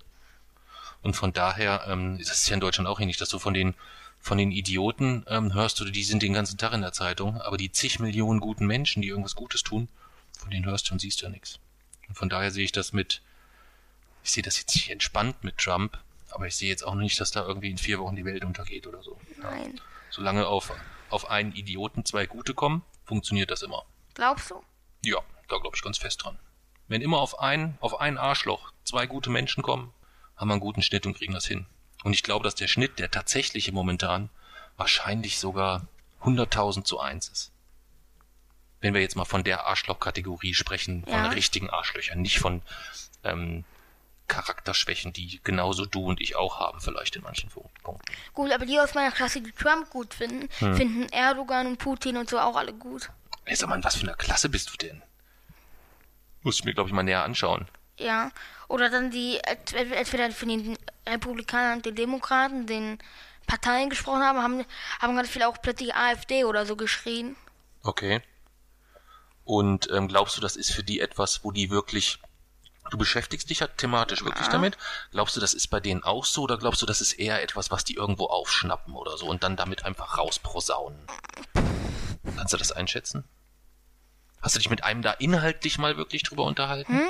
Und von daher ähm, ist es ja in Deutschland auch ähnlich, dass du von den von den Idioten ähm, hörst du, die sind den ganzen Tag in der Zeitung, aber die zig Millionen guten Menschen, die irgendwas Gutes tun, von denen hörst du und siehst du ja nichts. Und von daher sehe ich das mit, ich sehe das jetzt nicht entspannt mit Trump, aber ich sehe jetzt auch nicht, dass da irgendwie in vier Wochen die Welt untergeht oder so. Nein. Solange auf, auf einen Idioten zwei Gute kommen, funktioniert das immer. Glaubst du? Ja, da glaube ich ganz fest dran. Wenn immer auf einen, auf ein Arschloch zwei gute Menschen kommen, haben wir einen guten Schnitt und kriegen das hin. Und ich glaube, dass der Schnitt, der tatsächliche momentan, wahrscheinlich sogar 100.000 zu 1 ist. Wenn wir jetzt mal von der Arschloch-Kategorie sprechen, von Ja. richtigen Arschlöchern, nicht von ähm, Charakterschwächen, die genauso du und ich auch haben, vielleicht in manchen Punkten. Gut, aber die aus meiner Klasse, die Trump gut finden, Hm. finden Erdogan und Putin und so auch alle gut. Ey, sag mal, in was für einer Klasse bist du denn? Muss ich mir, glaube ich, mal näher anschauen. Ja. Oder dann die, ent- entweder von den Republikanern und den Demokraten, den Parteien gesprochen haben, haben, haben ganz viele auch plötzlich AfD oder so geschrien. Okay. Und ähm, glaubst du, das ist für die etwas, wo die wirklich. Du beschäftigst dich ja thematisch wirklich damit. Glaubst du, das ist bei denen auch so oder glaubst du, das ist eher etwas, was die irgendwo aufschnappen oder so und dann damit einfach rausprosaunen? Kannst du das einschätzen? Hast du dich mit einem da inhaltlich mal wirklich drüber unterhalten?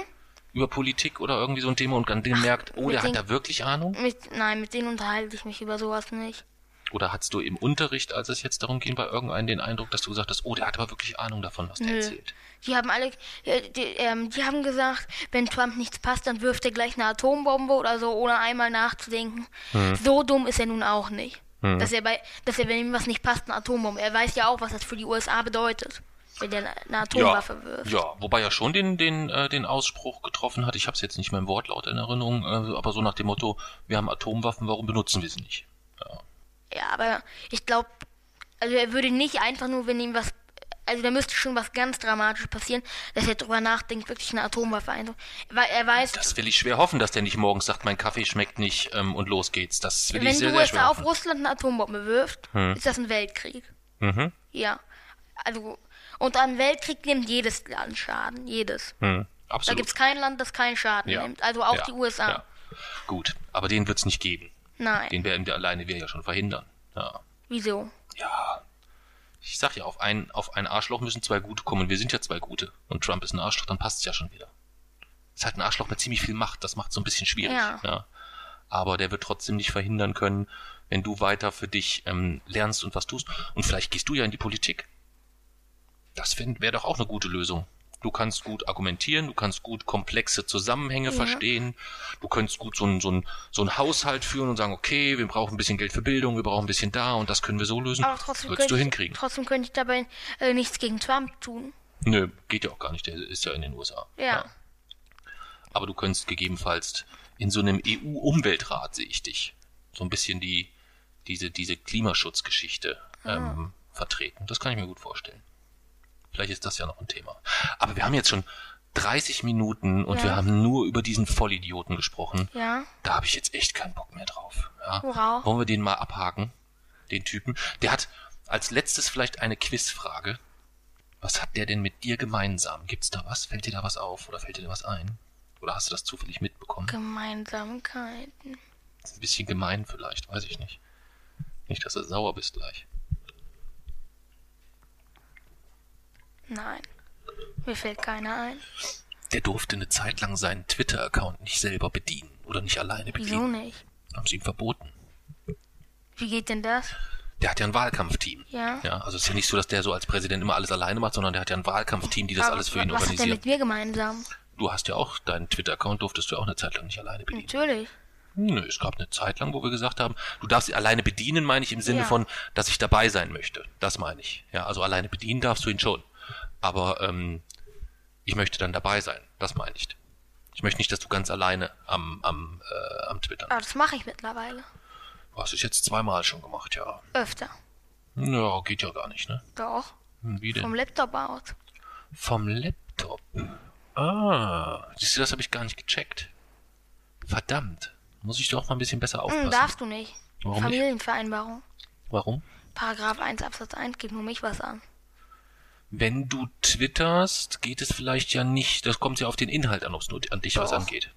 Über Politik oder irgendwie so ein Thema und dann gemerkt, oh, der hat den- da wirklich Ahnung? Mit, nein, mit denen unterhalte ich mich über sowas nicht. Oder hattest du im Unterricht, als es jetzt darum ging, bei irgendeinem den Eindruck, dass du gesagt hast, oh, der hat aber wirklich Ahnung davon, was der Nö. erzählt? Die haben alle, äh, die, ähm, die haben gesagt, wenn Trump nichts passt, dann wirft er gleich eine Atombombe oder so, ohne einmal nachzudenken. Hm. So dumm ist er nun auch nicht. Dass er bei, dass er, wenn ihm was nicht passt, eine Atombombe. Er weiß ja auch, was das für die USA bedeutet, wenn er eine Atomwaffe wirft. Ja, wobei er schon den, den, äh, den Ausspruch getroffen hat, ich habe es jetzt nicht mehr im Wortlaut in Erinnerung, äh, aber so nach dem Motto, wir haben Atomwaffen, warum benutzen wir sie nicht? Ja, aber ich glaube, also er würde nicht einfach nur, wenn ihm was, also da müsste schon was ganz Dramatisches passieren, dass er drüber nachdenkt, wirklich eine Atomwaffe einzusetzen. Weil er weiß, Das will ich schwer hoffen, dass der nicht morgens sagt, mein Kaffee schmeckt nicht ähm, und los geht's. Das will wenn ich sehr, die sehr schwer USA auf hoffen. Russland eine Atombombe wirft, ist das ein Weltkrieg. Mhm. Ja. Also, und an Weltkrieg nimmt jedes Land Schaden. Jedes. Hm. Da Absolut. gibt es kein Land, das keinen Schaden ja. nimmt. Also auch ja. die USA. Ja. Gut, aber den wird's nicht geben. Nein. Den werden wir alleine wir ja schon verhindern. Ja. Wieso? Ja. Ich sag ja, auf ein, auf ein Arschloch müssen zwei Gute kommen. Wir sind ja zwei Gute. Und Trump ist ein Arschloch, dann passt's ja schon wieder. Ist halt ein Arschloch mit ziemlich viel Macht. Das macht so ein bisschen schwierig. Ja. Aber der wird trotzdem nicht verhindern können, wenn du weiter für dich ähm, lernst und was tust. Und vielleicht gehst du ja in die Politik. Das wäre doch auch eine gute Lösung. Du kannst gut argumentieren, du kannst gut komplexe Zusammenhänge verstehen, du könntest gut so einen so so einen Haushalt führen und sagen, okay, wir brauchen ein bisschen Geld für Bildung, wir brauchen ein bisschen da und das können wir so lösen. Aber trotzdem Würdest du ich, hinkriegen. trotzdem könnte ich dabei äh, nichts gegen Trump tun. Nö, geht ja auch gar nicht, der ist ja in den USA. Ja. Aber du könntest gegebenenfalls in so einem EU-Umweltrat, sehe ich dich, so ein bisschen die, diese, diese Klimaschutzgeschichte ähm, vertreten. Das kann ich mir gut vorstellen. Vielleicht ist das ja noch ein Thema. Aber wir haben jetzt schon 30 Minuten und Ja. wir haben nur über diesen Vollidioten gesprochen. Ja. Da habe ich jetzt echt keinen Bock mehr drauf. Ja. Worauf? Wollen wir den mal abhaken? Den Typen? Der hat, Als letztes vielleicht eine Quizfrage. Was hat der denn mit dir gemeinsam? Gibt's da was? Fällt dir da was auf oder fällt dir da was ein? Oder hast du das zufällig mitbekommen? Gemeinsamkeiten. Ist ein bisschen gemein vielleicht, weiß ich nicht. Nicht, dass du sauer bist gleich. Nein. Mir fällt keiner ein. Der durfte eine Zeit lang seinen Twitter-Account nicht selber bedienen oder nicht alleine Wieso bedienen. nicht? Haben sie ihm verboten. Wie geht denn das? Der hat ja ein Wahlkampfteam. Ja. Ja, also es ist ja nicht so, dass der so als Präsident immer alles alleine macht, sondern der hat ja ein Wahlkampfteam, die das Aber alles für ihn was hat der mit mir gemeinsam? Du hast ja auch deinen Twitter-Account, durftest du auch eine Zeit lang nicht alleine bedienen. Natürlich. Nö, es gab eine Zeit lang, wo wir gesagt haben, du darfst sie alleine bedienen, meine ich im Sinne Ja. von, dass ich dabei sein möchte. Das meine ich. Ja, also alleine bedienen darfst du ihn schon. Aber ähm, ich möchte dann dabei sein. Das meine ich. Ich möchte nicht, dass du ganz alleine am, am, äh, am Twittern. Aber das mache ich mittlerweile. Du hast es jetzt zweimal schon gemacht, ja. Öfter. Ja, geht ja gar nicht, ne? Doch. Hm, Wie denn? Vom Laptop aus. Vom Laptop. Ah, siehst du, das habe ich gar nicht gecheckt. Verdammt. Muss ich doch mal ein bisschen besser aufpassen. Hm, darfst du nicht. Warum nicht? Familienvereinbarung. Warum? Paragraph 1 Absatz 1 geht nur mich was an. Wenn du twitterst, geht es vielleicht ja nicht, das kommt ja auf den Inhalt an, ob es nur an dich was Doch. angeht.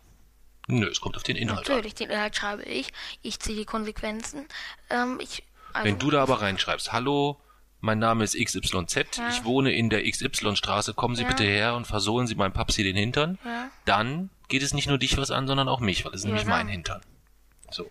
Nö, es kommt auf den Inhalt an. Natürlich, den Inhalt schreibe ich. Ich ziehe die Konsequenzen. Ähm, ich, also, Wenn du da aber reinschreibst, hallo, mein Name ist XYZ, Ja. ich wohne in der XY-Straße, kommen Sie Ja. bitte her und versohlen Sie meinem Papsi den Hintern, Ja. dann geht es nicht nur dich was an, sondern auch mich, weil es ist nämlich mein. Hintern. So.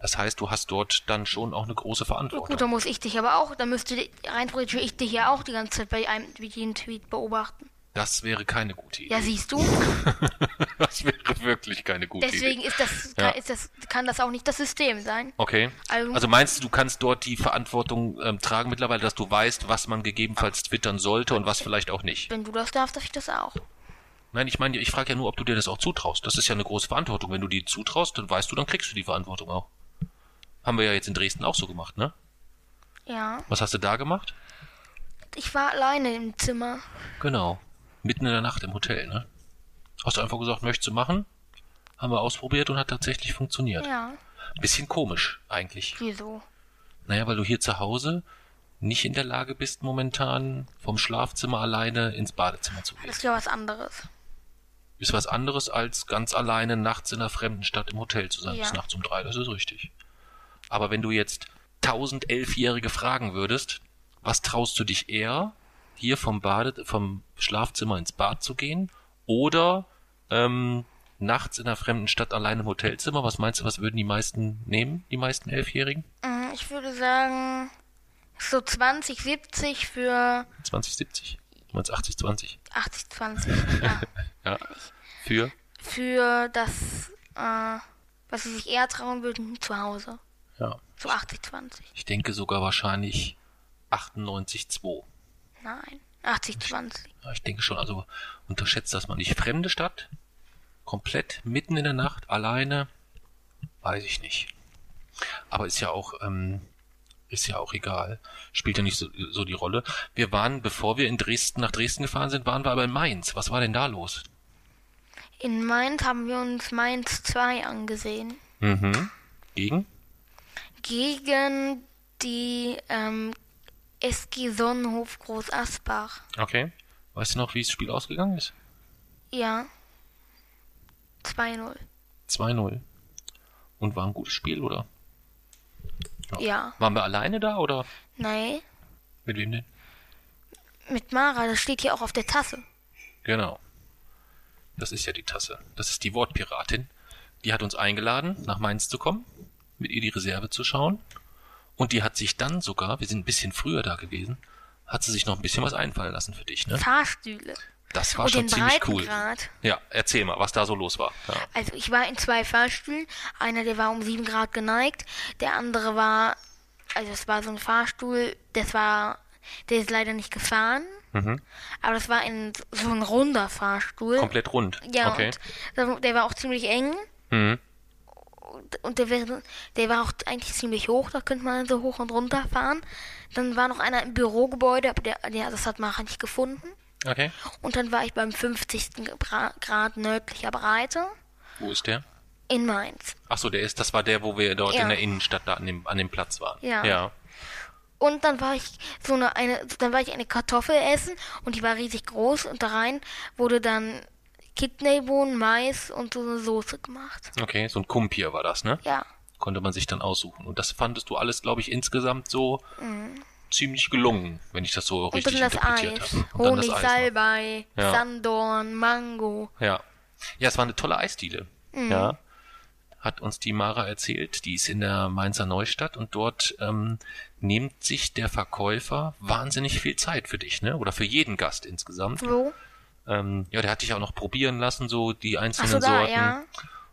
Das heißt, du hast dort dann schon auch eine große Gut, Verantwortung. dann muss ich dich aber auch, dann müsste rein theoretisch ich dich ja auch die ganze Zeit bei einem wie jeden Tweet beobachten. Das wäre keine gute Idee. Ja, siehst du? Das wäre wirklich keine gute Deswegen Idee. ist das, Ja. ist das, kann das auch nicht das System sein. Okay. Also- Also meinst du, du kannst dort die Verantwortung ähm, tragen mittlerweile, dass du weißt, was man gegebenenfalls twittern sollte und was vielleicht auch nicht? Wenn du das darfst, darf ich das auch. Nein, ich meine, ich frage ja nur, ob du dir das auch zutraust. Das ist ja eine große Verantwortung. Wenn du die zutraust, dann weißt du, dann kriegst du die Verantwortung auch. Haben wir ja jetzt in Dresden auch so gemacht, ne? Ja. Was hast du da gemacht? Ich war alleine im Zimmer. Genau. Mitten in der Nacht im Hotel, ne? Hast du einfach gesagt, möchtest du machen? Haben wir ausprobiert und hat tatsächlich funktioniert. Ja. Bisschen komisch, eigentlich. Wieso? Naja, weil du hier zu Hause nicht in der Lage bist, momentan vom Schlafzimmer alleine ins Badezimmer zu gehen. Das ist ja was anderes. Ist was anderes, als ganz alleine nachts in einer fremden Stadt im Hotel zu sein, Ja. bis nachts um drei, das ist richtig. Aber wenn du jetzt tausend Elfjährige fragen würdest, was traust du dich eher, hier vom Bade, vom Schlafzimmer ins Bad zu gehen oder ähm, nachts in einer fremden Stadt alleine im Hotelzimmer, was meinst du, was würden die meisten nehmen, die meisten Elfjährigen? Mm, Ich würde sagen, so 20, 70 für 2070? Du meinst 80, 20? 80, 20. Ja. Ja. Für? Für das, äh, was sie sich eher trauen würden, zu Hause. Ja. So 80, 20. Ich denke sogar wahrscheinlich 98,2. Nein. 80, 20. Ja, ich denke schon, also unterschätzt das mal nicht. Fremde Stadt, komplett mitten in der Nacht, alleine, weiß ich nicht. Aber ist ja auch, ähm, ist ja auch egal. Spielt ja nicht so, so die Rolle. Wir waren, bevor wir in Dresden, nach Dresden gefahren sind, waren wir aber in Mainz. Was war denn da los? In Mainz haben wir uns Mainz 2 angesehen. Mhm. Gegen? Gegen die ähm, SG Sonnenhof Groß Asbach. Okay. Weißt du noch, wie das Spiel ausgegangen ist? Ja. 2-0. 2-0. Und war ein gutes Spiel, oder? Ja. Waren wir alleine da, oder Nein. mit wem denn? Mit Mara, das steht hier auch auf der Tasse. Genau. Das ist ja die Tasse. Das ist die Wortpiratin. Die hat uns eingeladen, nach Mainz zu kommen, mit ihr die Reserve zu schauen. Und die hat sich dann sogar, wir sind ein bisschen früher da gewesen, hat sie sich noch ein bisschen was einfallen lassen für dich, ne? Fahrstühle. Das war Und schon den ziemlich cool. Ja, erzähl mal, was da so los war. Ja. Also ich war in zwei Fahrstühlen. Einer, der war um 7 Grad geneigt. Der andere war, also es war so ein Fahrstuhl, das war, der ist leider nicht gefahren. Mhm. Aber das war ein, so ein runder Fahrstuhl. Komplett rund. Ja, okay. und der- der war auch ziemlich eng. Mhm. Und, der, wäre, der war auch eigentlich ziemlich hoch, da könnte man so hoch und runter fahren. Dann war noch einer im Bürogebäude, aber der, der, das hat Mara nicht gefunden. Okay. Und dann war ich beim 50. Gra- Grad nördlicher Breite Wo ist der? in Mainz. Ach so, der ist, das war der, wo wir dort Ja. in der Innenstadt da an dem, an dem Platz waren. Ja. ja. Und dann war ich so eine, eine, dann war ich eine Kartoffel essen und die war riesig groß und da rein wurde dann Kidneybohnen, Mais und so eine Soße gemacht. Okay, so ein Kumpir war das, ne? Ja. Konnte man sich dann aussuchen. Und das fandest du alles, glaube ich, insgesamt so ziemlich gelungen, wenn ich das so Mhm. Und richtig dann interpretiert habe. Und dann Honig, das Eis. Salbei, Ja. Sandorn, Mango. Ja. Ja, es war eine tolle Eisdiele. Mhm. Ja. Hat uns die Mara erzählt. Die ist in der Mainzer Neustadt und dort ähm, nimmt sich der Verkäufer wahnsinnig viel Zeit für dich, ne? Oder für jeden Gast insgesamt. Wo? Ähm, ja, der hat dich auch noch probieren lassen, so die einzelnen so, da, Sorten. ja.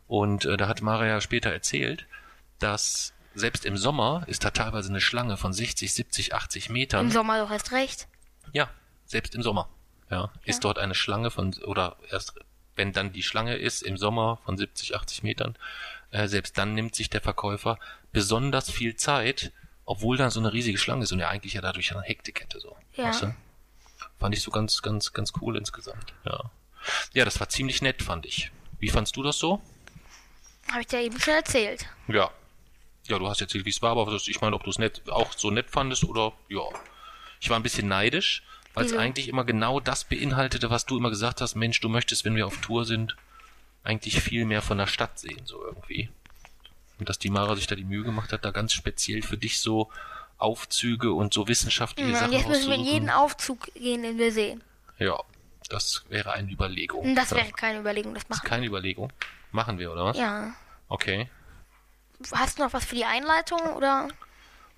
Und äh, da hat Mara ja später erzählt, dass selbst im Sommer ist da teilweise eine Schlange von 60, 70, 80 Metern. Im Sommer doch erst recht. Ja, selbst im Sommer. Ja, ist dort eine Schlange von, oder erst, wenn dann die Schlange ist, im Sommer von 70, 80 Metern, äh, selbst dann nimmt sich der Verkäufer besonders viel Zeit, obwohl da so eine riesige Schlange ist und ja eigentlich ja dadurch eine Hektik hätte, so. Ja. Weißt du? Fand ich so ganz, ganz, ganz cool insgesamt, ja. Ja, das war ziemlich nett, fand ich. Wie fandst du das so? Habe ich dir eben schon erzählt. Ja. Ja, du hast erzählt, wie es war, aber das, ich meine, ob du es nett, auch so nett fandest oder, ja. Ich war ein bisschen neidisch, weil es Wieso? eigentlich immer genau das beinhaltete, was du immer gesagt hast, Mensch, du möchtest, wenn wir auf Tour sind, eigentlich viel mehr von der Stadt sehen, so irgendwie. Und dass die Mara sich da die Mühe gemacht hat, da ganz speziell für dich so Aufzüge und so wissenschaftliche Und Sachen jetzt müssen wir in jeden Aufzug gehen, den wir sehen. Ja, das wäre eine Überlegung. Das Ja. wäre keine Überlegung, das machen. keine Überlegung. Machen wir, oder was? Ja. Okay. Hast du noch was für die Einleitung oder?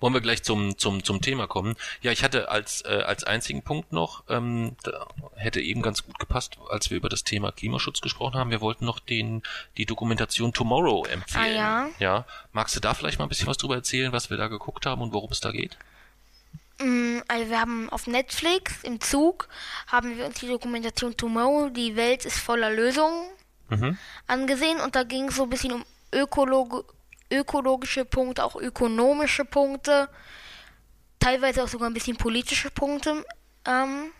Wollen wir gleich zum, zum, zum Thema kommen? Ja, ich hatte als, äh, als einzigen Punkt noch, ähm, da hätte eben ganz gut gepasst, als wir über das Thema Klimaschutz gesprochen haben. Wir wollten noch den, die Dokumentation Tomorrow empfehlen. Ah, ja? Ja. Magst du da vielleicht mal ein bisschen was drüber erzählen, was wir da geguckt haben und worum es da geht? Mm, Also wir haben auf Netflix im Zug haben wir uns die Dokumentation Tomorrow, die Welt ist voller Lösungen Mhm. angesehen und da ging es so ein bisschen um Ökologe, ökologische Punkte, auch ökonomische Punkte, teilweise auch sogar ein bisschen politische Punkte. Ähm,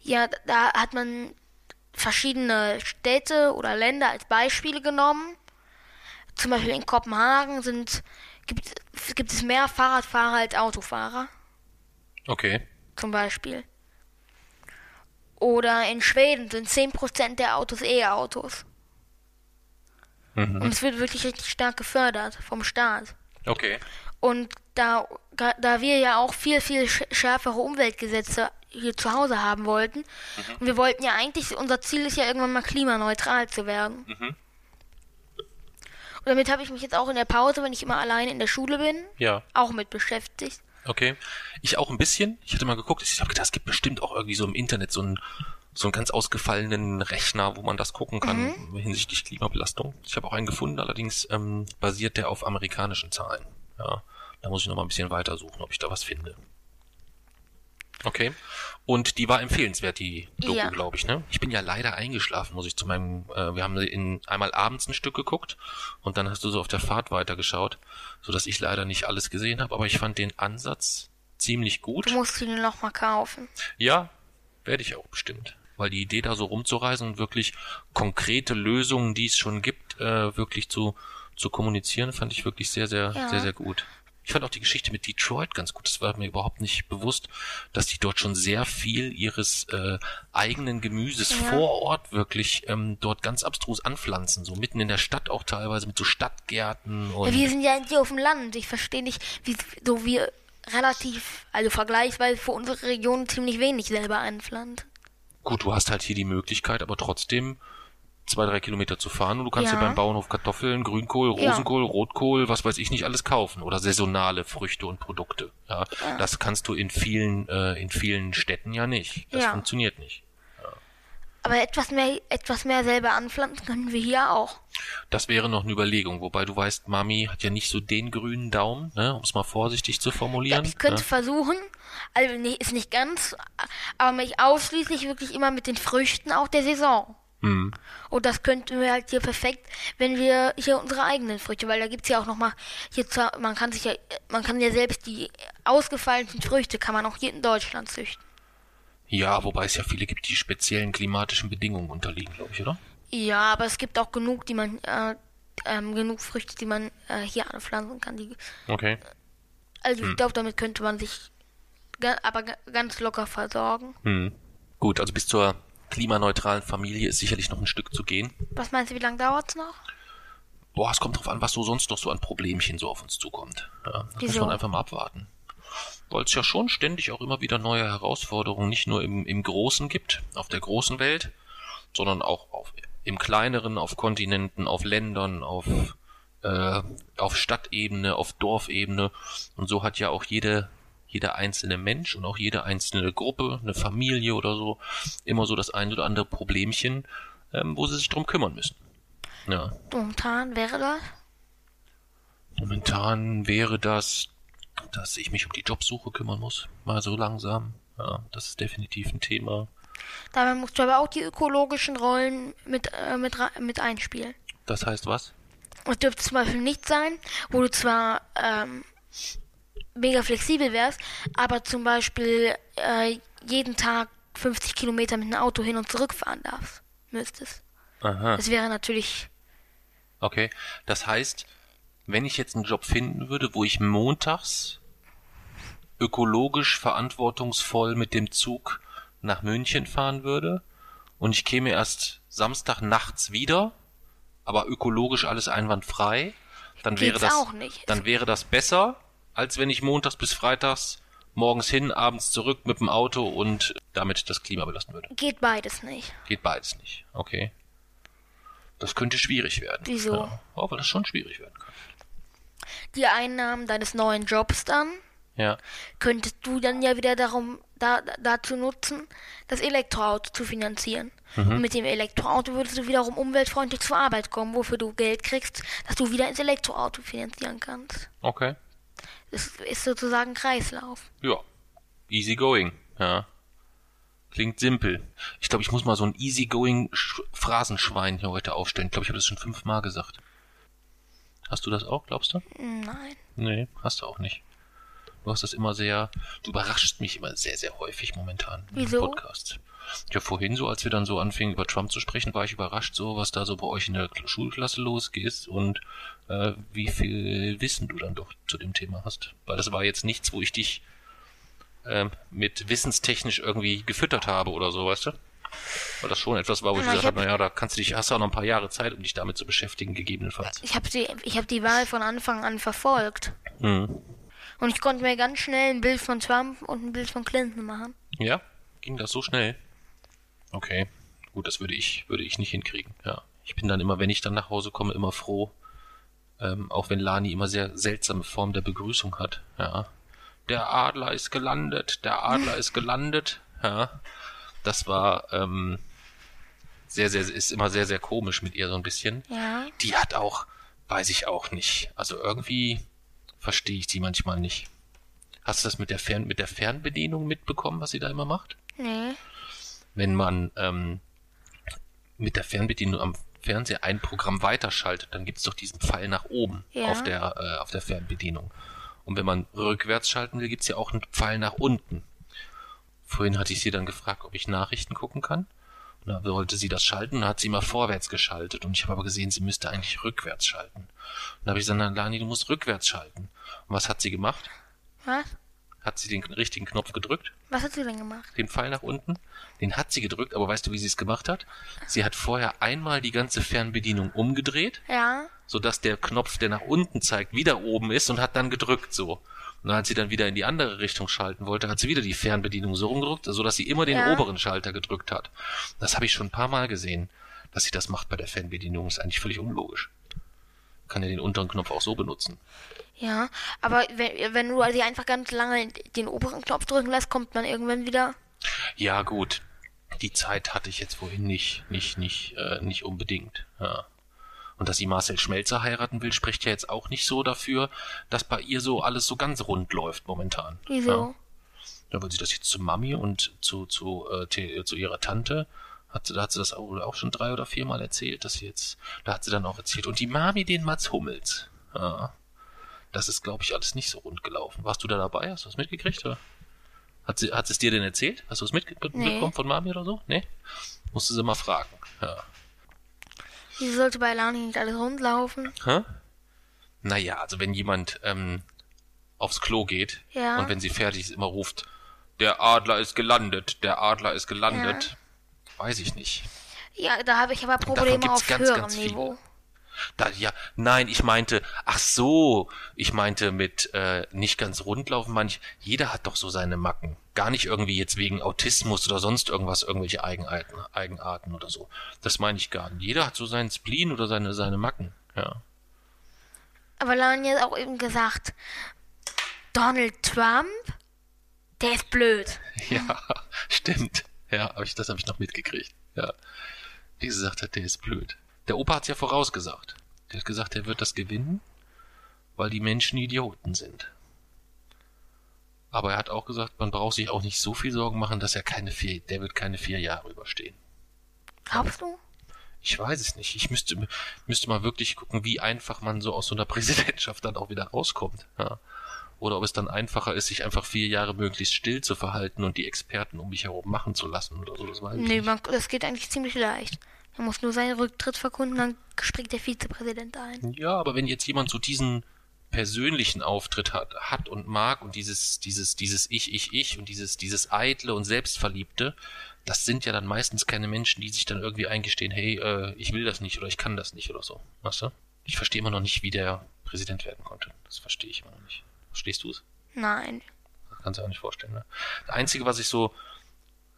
ja, da hat man verschiedene Städte oder Länder als Beispiele genommen. Zum Beispiel in Kopenhagen sind, gibt, gibt es mehr Fahrradfahrer als Autofahrer, Okay. zum Beispiel. Oder in Schweden sind 10% der Autos E-Autos. Mhm. Und es wird wirklich richtig stark gefördert vom Staat. Okay. Und da, da- wir ja auch viel, viel sch- schärfere Umweltgesetze hier zu Hause haben wollten, und wir wollten ja eigentlich, unser Ziel ist ja irgendwann mal klimaneutral zu werden. Und damit habe ich mich jetzt auch in der Pause, wenn ich immer alleine in der Schule bin, Ja. auch mit beschäftigt. Okay. Ich auch ein bisschen. Ich hatte mal geguckt, ich habe gedacht, es gibt bestimmt auch irgendwie so im Internet so einen, so einen ganz ausgefallenen Rechner, wo man das gucken kann hinsichtlich Klimabelastung. Ich habe auch einen gefunden, allerdings ähm, basiert der auf amerikanischen Zahlen. Ja, da muss ich noch mal ein bisschen weiter suchen, ob ich da was finde. Okay. Und die war empfehlenswert, die Doku, Ja. glaube ich, ne? Ich bin ja leider eingeschlafen, muss ich zu meinem, äh, wir haben in, einmal abends ein Stück geguckt und dann hast du so auf der Fahrt weitergeschaut, so dass ich leider nicht alles gesehen habe, aber ich fand den Ansatz ziemlich gut. Du musst ihn noch mal kaufen. Ja, werde ich auch bestimmt. Weil die Idee da so rumzureisen und wirklich konkrete Lösungen, die es schon gibt, äh, wirklich zu, zu kommunizieren, fand ich wirklich sehr, sehr, Ja. sehr, sehr gut. Ich fand auch die Geschichte mit Detroit ganz gut. Das war mir überhaupt nicht bewusst, dass die dort schon sehr viel ihres äh, eigenen Gemüses Ja. vor Ort wirklich ähm, dort ganz abstrus anpflanzen. So mitten in der Stadt auch teilweise mit so Stadtgärten und Ja, wir sind ja hier auf dem Land. Ich verstehe nicht, wie so wir relativ, also vergleichsweise für unsere Region ziemlich wenig selber anpflanzen. Gut, du hast halt hier die Möglichkeit, aber trotzdem zwei, drei Kilometer zu fahren und du kannst Ja. dir beim Bauernhof Kartoffeln, Grünkohl, Ja. Rosenkohl, Rotkohl, was weiß ich nicht alles kaufen oder saisonale Früchte und Produkte. Ja, das kannst du in vielen, äh, in vielen Städten ja nicht. Das Ja. funktioniert nicht. Aber etwas mehr, etwas mehr selber anpflanzen können wir hier auch. Das wäre noch eine Überlegung, wobei du weißt, Mami hat ja nicht so den grünen Daumen, ne, um es mal vorsichtig zu Ja, formulieren. ich könnte ne? versuchen, also nee, ist nicht ganz, aber mich ausschließlich wirklich immer mit den Früchten auch der Saison. Hm. Und das könnten wir halt hier perfekt, wenn wir hier unsere eigenen Früchte, weil da gibt's ja auch nochmal, hier zwar, man kann sich ja, man kann ja selbst die ausgefallenen Früchte kann man auch hier in Deutschland züchten. Ja, wobei es ja viele gibt, die speziellen klimatischen Bedingungen unterliegen, glaube ich, oder? Ja, aber es gibt auch genug, die man, äh, ähm, genug Früchte, die man äh, hier anpflanzen kann. Die, Okay. Also Hm. ich glaube, damit könnte man sich aber ga- ganz locker versorgen. Hm. Gut, also bis zur klimaneutralen Familie ist sicherlich noch ein Stück zu gehen. Was meinst du, wie lange dauert's noch? Boah, es kommt drauf an, was so sonst noch so an Problemchen so auf uns zukommt. Ja, das muss Wieso? man einfach mal abwarten. Weil es ja schon ständig auch immer wieder neue Herausforderungen nicht nur im, im Großen gibt, auf der großen Welt, sondern auch auf, im Kleineren, auf Kontinenten, auf Ländern, auf, äh, auf Stadtebene, auf Dorfebene. Und so hat ja auch jede, jeder einzelne Mensch und auch jede einzelne Gruppe, eine Familie oder so, immer so das ein oder andere Problemchen, ähm, wo sie sich drum kümmern müssen. Ja. Momentan wäre das? Momentan wäre das, dass ich mich um die Jobsuche kümmern muss. Mal so langsam. Ja, das ist definitiv ein Thema. Dabei musst du aber auch die ökologischen Rollen mit, äh, mit, mit einspielen. Das heißt was? Es dürfte zum Beispiel nicht sein, wo du zwar ähm, mega flexibel wärst, aber zum Beispiel äh, jeden Tag 50 Kilometer mit einem Auto hin und zurück fahren darfst. Müsstest. Aha. Das wäre natürlich. Okay. Das heißt, wenn ich jetzt einen Job finden würde, wo ich montags ökologisch verantwortungsvoll mit dem Zug nach München fahren würde und ich käme erst Samstag nachts wieder, aber ökologisch alles einwandfrei, dann wäre Geht's das auch nicht. dann wäre das besser, als wenn ich montags bis freitags morgens hin, abends zurück mit dem Auto und damit das Klima belasten würde. Geht beides nicht. Geht beides nicht. Okay. Das könnte schwierig werden. Wieso? Ja, oh, weil das schon schwierig werden kann. Die Einnahmen deines neuen Jobs dann Ja. könntest du dann ja wieder darum da, dazu nutzen, das Elektroauto zu finanzieren. Mhm. Und mit dem Elektroauto würdest du wiederum umweltfreundlich zur Arbeit kommen, wofür du Geld kriegst, dass du wieder ins Elektroauto finanzieren kannst. Okay. Das ist sozusagen Kreislauf. Ja. Easy going. Ja. Klingt simpel. Ich glaube, ich muss mal so ein easygoing Sch- Phrasenschwein hier heute aufstellen. Ich glaube, ich habe das schon fünfmal gesagt. Hast du das auch, glaubst du? Nein. Nee, hast du auch nicht. Du hast das immer sehr, du überraschst mich immer sehr, sehr häufig momentan Wieso? Podcasts. Ja, vorhin so, als wir dann so anfingen über Trump zu sprechen, war ich überrascht so, was da so bei euch in der Kl- Schulklasse losgeht und äh, wie viel Wissen du dann doch zu dem Thema hast. Weil das war jetzt nichts, wo ich dich ähm, mit wissenstechnisch irgendwie gefüttert habe oder so, weißt du? Weil das schon etwas war, wo ich Ja, ich gesagt habe, hab- naja, da kannst du dich, hast du auch noch ein paar Jahre Zeit, um dich damit zu beschäftigen, gegebenenfalls. Ich habe die, ich hab die Wahl von Anfang an verfolgt. Mhm. Und ich konnte mir ganz schnell ein Bild von Trump und ein Bild von Clinton machen. Ja, ging das so schnell? Okay, gut, das würde ich, würde ich nicht hinkriegen. Ja, ich bin dann immer, wenn ich dann nach Hause komme, immer froh, ähm, auch wenn Lani immer sehr seltsame Form der Begrüßung hat. Ja, der Adler ist gelandet, der Adler ist gelandet. Ja, das war ähm, sehr, sehr, ist immer sehr, sehr komisch mit ihr so ein bisschen. Ja. Die hat auch, weiß ich auch nicht. Also irgendwie verstehe ich sie manchmal nicht. Hast du das mit der Fern mit der Fernbedienung mitbekommen, was sie da immer macht? Nee. wenn man ähm, mit der Fernbedienung am Fernseher ein Programm weiterschaltet, dann gibt's doch diesen Pfeil nach oben Ja. auf der äh, auf der Fernbedienung. Und wenn man rückwärts schalten will, gibt's ja auch einen Pfeil nach unten. Vorhin hatte ich sie dann gefragt, ob ich Nachrichten gucken kann. Und da wollte sie das schalten und hat sie mal vorwärts geschaltet. Und ich habe aber gesehen, sie müsste eigentlich rückwärts schalten. Und da habe ich gesagt, "Na, Lani, du musst rückwärts schalten. Und was hat sie gemacht? Was? Hat sie den richtigen Knopf gedrückt? Was hat sie denn gemacht? den Pfeil nach unten. Den hat sie gedrückt, aber weißt du, wie sie es gemacht hat? Sie hat vorher einmal die ganze Fernbedienung umgedreht, Ja. sodass der Knopf, der nach unten zeigt, wieder oben ist und hat dann gedrückt so. Und als sie dann wieder in die andere Richtung schalten wollte, hat sie wieder die Fernbedienung so rumgedrückt, sodass sie immer den Ja. oberen Schalter gedrückt hat. Das habe ich schon ein paar Mal gesehen, dass sie das macht bei der Fernbedienung. Ist eigentlich völlig unlogisch. Kann ja den unteren Knopf auch so benutzen. Ja. Aber wenn, wenn du sie einfach ganz lange den oberen Knopf drücken lässt, kommt man irgendwann wieder. Ja, gut. Die Zeit hatte ich jetzt vorhin nicht, nicht, nicht, äh, nicht unbedingt. Ja. Und dass sie Marcel Schmelzer heiraten will, spricht ja jetzt auch nicht so dafür, dass bei ihr so alles so ganz rund läuft momentan. Wieso? Ja. Ja, weil sie das jetzt zu Mami und zu, zu, äh, te- zu ihrer Tante hat, sie- da hat sie das auch, auch schon drei oder viermal erzählt, dass sie jetzt, da hat sie dann auch erzählt. Und die Mami den Mats Hummels. Ja. Das ist, glaube ich, alles nicht so rund gelaufen. Warst du da dabei? Hast du das mitgekriegt, oder? Hat sie, hat sie es dir denn erzählt? Hast du es mitge- mitbekommen von Mami oder so? Nee? Musste sie mal fragen. Ja. Wieso sollte bei Lani nicht alles rund laufen? Hä? Naja, also wenn jemand ähm, aufs Klo geht Ja. und wenn sie fertig ist, immer ruft, der Adler ist gelandet, der Adler ist gelandet. Weiß ich nicht. Ja, da habe ich aber Probleme auf ganz, höherem ganz viele. Da, ja, nein, ich meinte, ach so, ich meinte mit äh, nicht ganz rundlaufen, manch, jeder hat doch so seine Macken. Gar nicht irgendwie jetzt wegen Autismus oder sonst irgendwas, irgendwelche Eigenarten, Eigenarten oder so. Das meine ich gar nicht. Jeder hat so seinen Spleen oder seine, seine Macken, ja. Aber Lani hat auch eben gesagt, Donald Trump, der ist blöd. Ja, stimmt. Ja, hab ich, das habe ich noch mitgekriegt. Ja. Wie gesagt hat, der ist blöd. Der Opa hat's ja vorausgesagt. Der hat gesagt, er wird das gewinnen, weil die Menschen Idioten sind. Aber er hat auch gesagt, man braucht sich auch nicht so viel Sorgen machen, dass er keine vier, der wird keine vier Jahre überstehen. Glaubst du? Ich weiß es nicht. Ich müsste, müsste mal wirklich gucken, wie einfach man so aus so einer Präsidentschaft dann auch wieder rauskommt. Ja. Oder ob es dann einfacher ist, sich einfach vier Jahre möglichst still zu verhalten und die Experten um mich herum machen zu lassen oder so. Das weiß ich Nee, man, das geht eigentlich ziemlich leicht. Man muss nur seinen Rücktritt verkunden, dann springt der Vizepräsident ein. Ja, aber wenn jetzt jemand so diesen persönlichen Auftritt hat, hat und mag und dieses, dieses, dieses Ich, Ich, Ich und dieses, dieses Eitle und Selbstverliebte, das sind ja dann meistens keine Menschen, die sich dann irgendwie eingestehen, hey, äh, ich will das nicht oder ich kann das nicht oder so. Weißt du? Ich verstehe immer noch nicht, wie der Präsident werden konnte. Das verstehe ich immer noch nicht. Verstehst du es? Nein. Das kannst du auch nicht vorstellen, ne? Das Einzige, was ich so,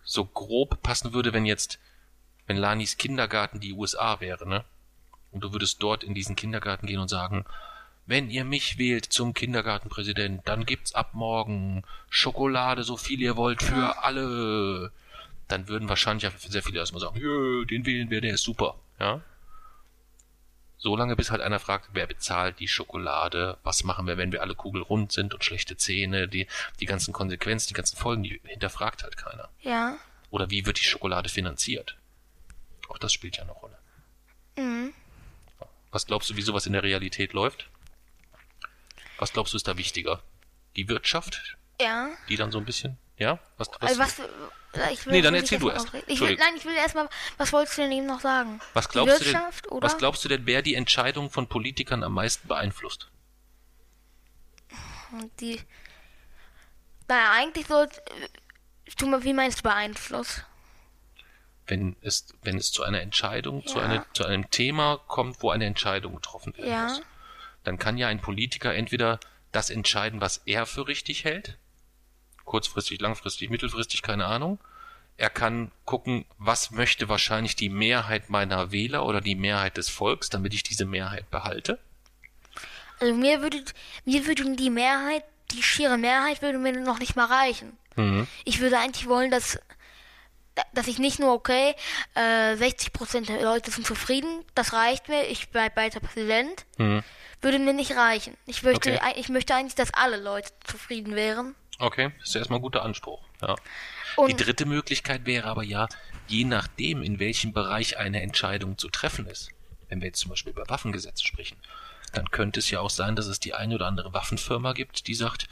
so grob passen würde, wenn jetzt, wenn Lanis Kindergarten die USA wäre, ne? Und du würdest dort in diesen Kindergarten gehen und sagen, wenn ihr mich wählt zum Kindergartenpräsident, dann gibt's ab morgen Schokolade, so viel ihr wollt, für alle. Dann würden wahrscheinlich sehr viele erstmal sagen, ja, den wählen wir, der ist super, ja? So lange, bis halt einer fragt, wer bezahlt die Schokolade, was machen wir, wenn wir alle kugelrund sind und schlechte Zähne, die, die ganzen Konsequenzen, die ganzen Folgen, die hinterfragt halt keiner. Ja. Oder wie wird die Schokolade finanziert? Auch das spielt ja eine Rolle. Mhm. Was glaubst du, wie sowas in der Realität läuft? Was glaubst du, ist da wichtiger? Die Wirtschaft, Ja. die dann so ein bisschen, ja? Was, was, Also was, ich will, Nee, dann erzähl du erst. Ich will, nein, ich will erstmal, was wolltest du denn eben noch sagen? was glaubst du denn, Wirtschaft, oder? was glaubst du denn, wer die Entscheidung von Politikern am meisten beeinflusst? Die. Naja, eigentlich soll. Tu mal, wie meinst du beeinflusst? Wenn es, wenn es zu einer Entscheidung, zu, Ja. einer, zu einem Thema kommt, wo eine Entscheidung getroffen werden Ja. muss, dann kann ja ein Politiker entweder das entscheiden, was er für richtig hält, kurzfristig, langfristig, mittelfristig, keine Ahnung. Er kann gucken, was möchte wahrscheinlich die Mehrheit meiner Wähler oder die Mehrheit des Volks, damit ich diese Mehrheit behalte. Also mir würde, mir würde die Mehrheit, die schiere Mehrheit würde mir noch nicht mal reichen. Mhm. Ich würde eigentlich wollen, dass, dass ich nicht nur, okay, äh, 60% der Leute sind zufrieden, das reicht mir, ich bleib weiter Präsident, Mhm. würde mir nicht reichen. Ich möchte, Okay. ich möchte eigentlich, dass alle Leute zufrieden wären. Okay, ist ja erstmal ein guter Anspruch. Ja. Die Und dritte Möglichkeit wäre aber ja, je nachdem, in welchem Bereich eine Entscheidung zu treffen ist, wenn wir jetzt zum Beispiel über Waffengesetze sprechen, dann könnte es ja auch sein, dass es die eine oder andere Waffenfirma gibt, die sagt,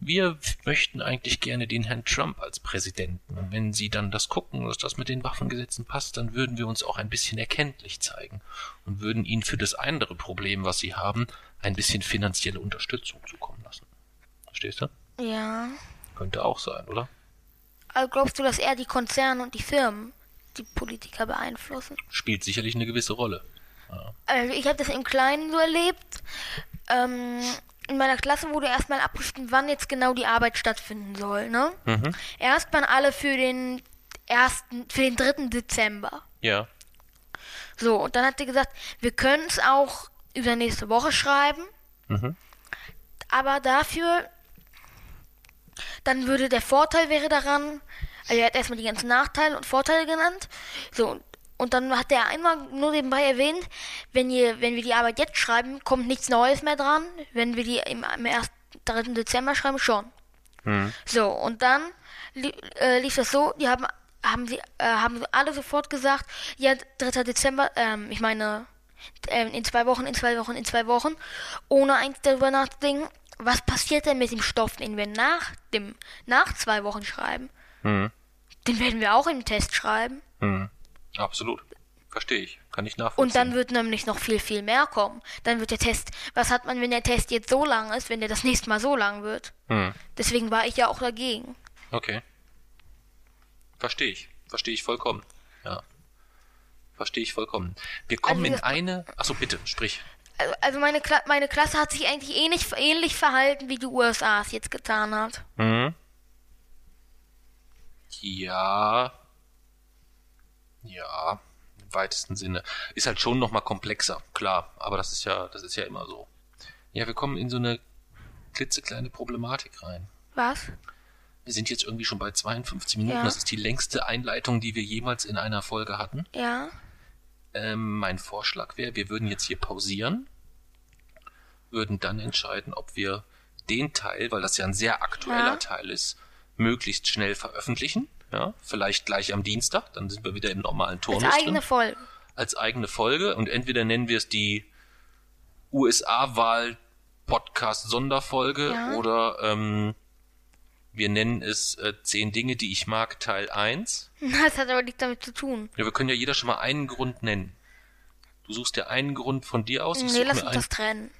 wir möchten eigentlich gerne den Herrn Trump als Präsidenten. Und wenn Sie dann das gucken, dass das mit den Waffengesetzen passt, dann würden wir uns auch ein bisschen erkenntlich zeigen und würden Ihnen für das andere Problem, was Sie haben, ein bisschen finanzielle Unterstützung zukommen lassen. Verstehst du? ja. Könnte auch sein, oder? Also glaubst du, dass eher die Konzerne und die Firmen die Politiker beeinflussen? Spielt sicherlich eine gewisse Rolle. Also ich habe das im Kleinen so erlebt. Ähm, in meiner Klasse wurde erstmal abgestimmt, wann jetzt genau die Arbeit stattfinden soll. Ne? Mhm. Erst waren alle für den ersten, für den 3. Dezember. Ja. So, und dann hat sie gesagt, wir können es auch über nächste Woche schreiben, Mhm. aber dafür, dann würde der Vorteil wäre daran, also er hat erstmal die ganzen Nachteile und Vorteile genannt, so, und, dann hat er einmal nur nebenbei erwähnt, wenn ihr, wenn wir die Arbeit jetzt schreiben, kommt nichts Neues mehr dran, wenn wir die im, am 1. 3. Dezember schreiben, schon. Mhm. So, und dann li äh, lief das so, die haben, haben sie, äh, haben alle sofort gesagt, ja, 3. Dezember, ähm, ich meine, ähm, in zwei Wochen, in zwei Wochen, in zwei Wochen, ohne eigentlich darüber nachzudenken, was passiert denn mit dem Stoff, den wir nach dem, nach zwei Wochen schreiben? Mhm. Den werden wir auch im Test schreiben. Mhm. Absolut. verstehe ich. Kann ich nachvollziehen. Und dann wird nämlich noch viel, viel mehr kommen. Dann wird der Test, was hat man, wenn der Test jetzt so lang ist, wenn der das nächste Mal so lang wird? Hm. Deswegen war ich ja auch dagegen. Okay. Verstehe ich. Verstehe ich vollkommen. Ja. Verstehe ich vollkommen. Wir kommen Also in eine. Achso, bitte, sprich. Also, also meine, Kla meine Klasse hat sich eigentlich ähnlich, ähnlich verhalten, wie die USA es jetzt getan hat. Mhm. Ja. Im weitesten Sinne. Ist halt schon nochmal komplexer, klar. Aber das ist ja, das ist ja immer so. Ja, wir kommen in so eine klitzekleine Problematik rein. Was? Wir sind jetzt irgendwie schon bei 52 Minuten. Ja. Das ist die längste Einleitung, die wir jemals in einer Folge hatten. Ja. Ähm, mein Vorschlag wäre, wir würden jetzt hier pausieren, würden dann entscheiden, ob wir den Teil, weil das ja ein sehr aktueller Ja. Teil ist, möglichst schnell veröffentlichen. Ja, vielleicht gleich am Dienstag, dann sind wir wieder im normalen Als Turnus eigene drin, Folge. als eigene Folge und entweder nennen wir es die USA-Wahl Podcast Sonderfolge Ja. oder ähm, wir nennen es äh, 10 Dinge, die ich mag, Teil 1. Das hat aber nichts damit zu tun. Ja, wir können ja jeder schon mal einen Grund nennen. Du suchst dir einen Grund von dir aus. Ich Nee, lass mir uns einen. das trennen.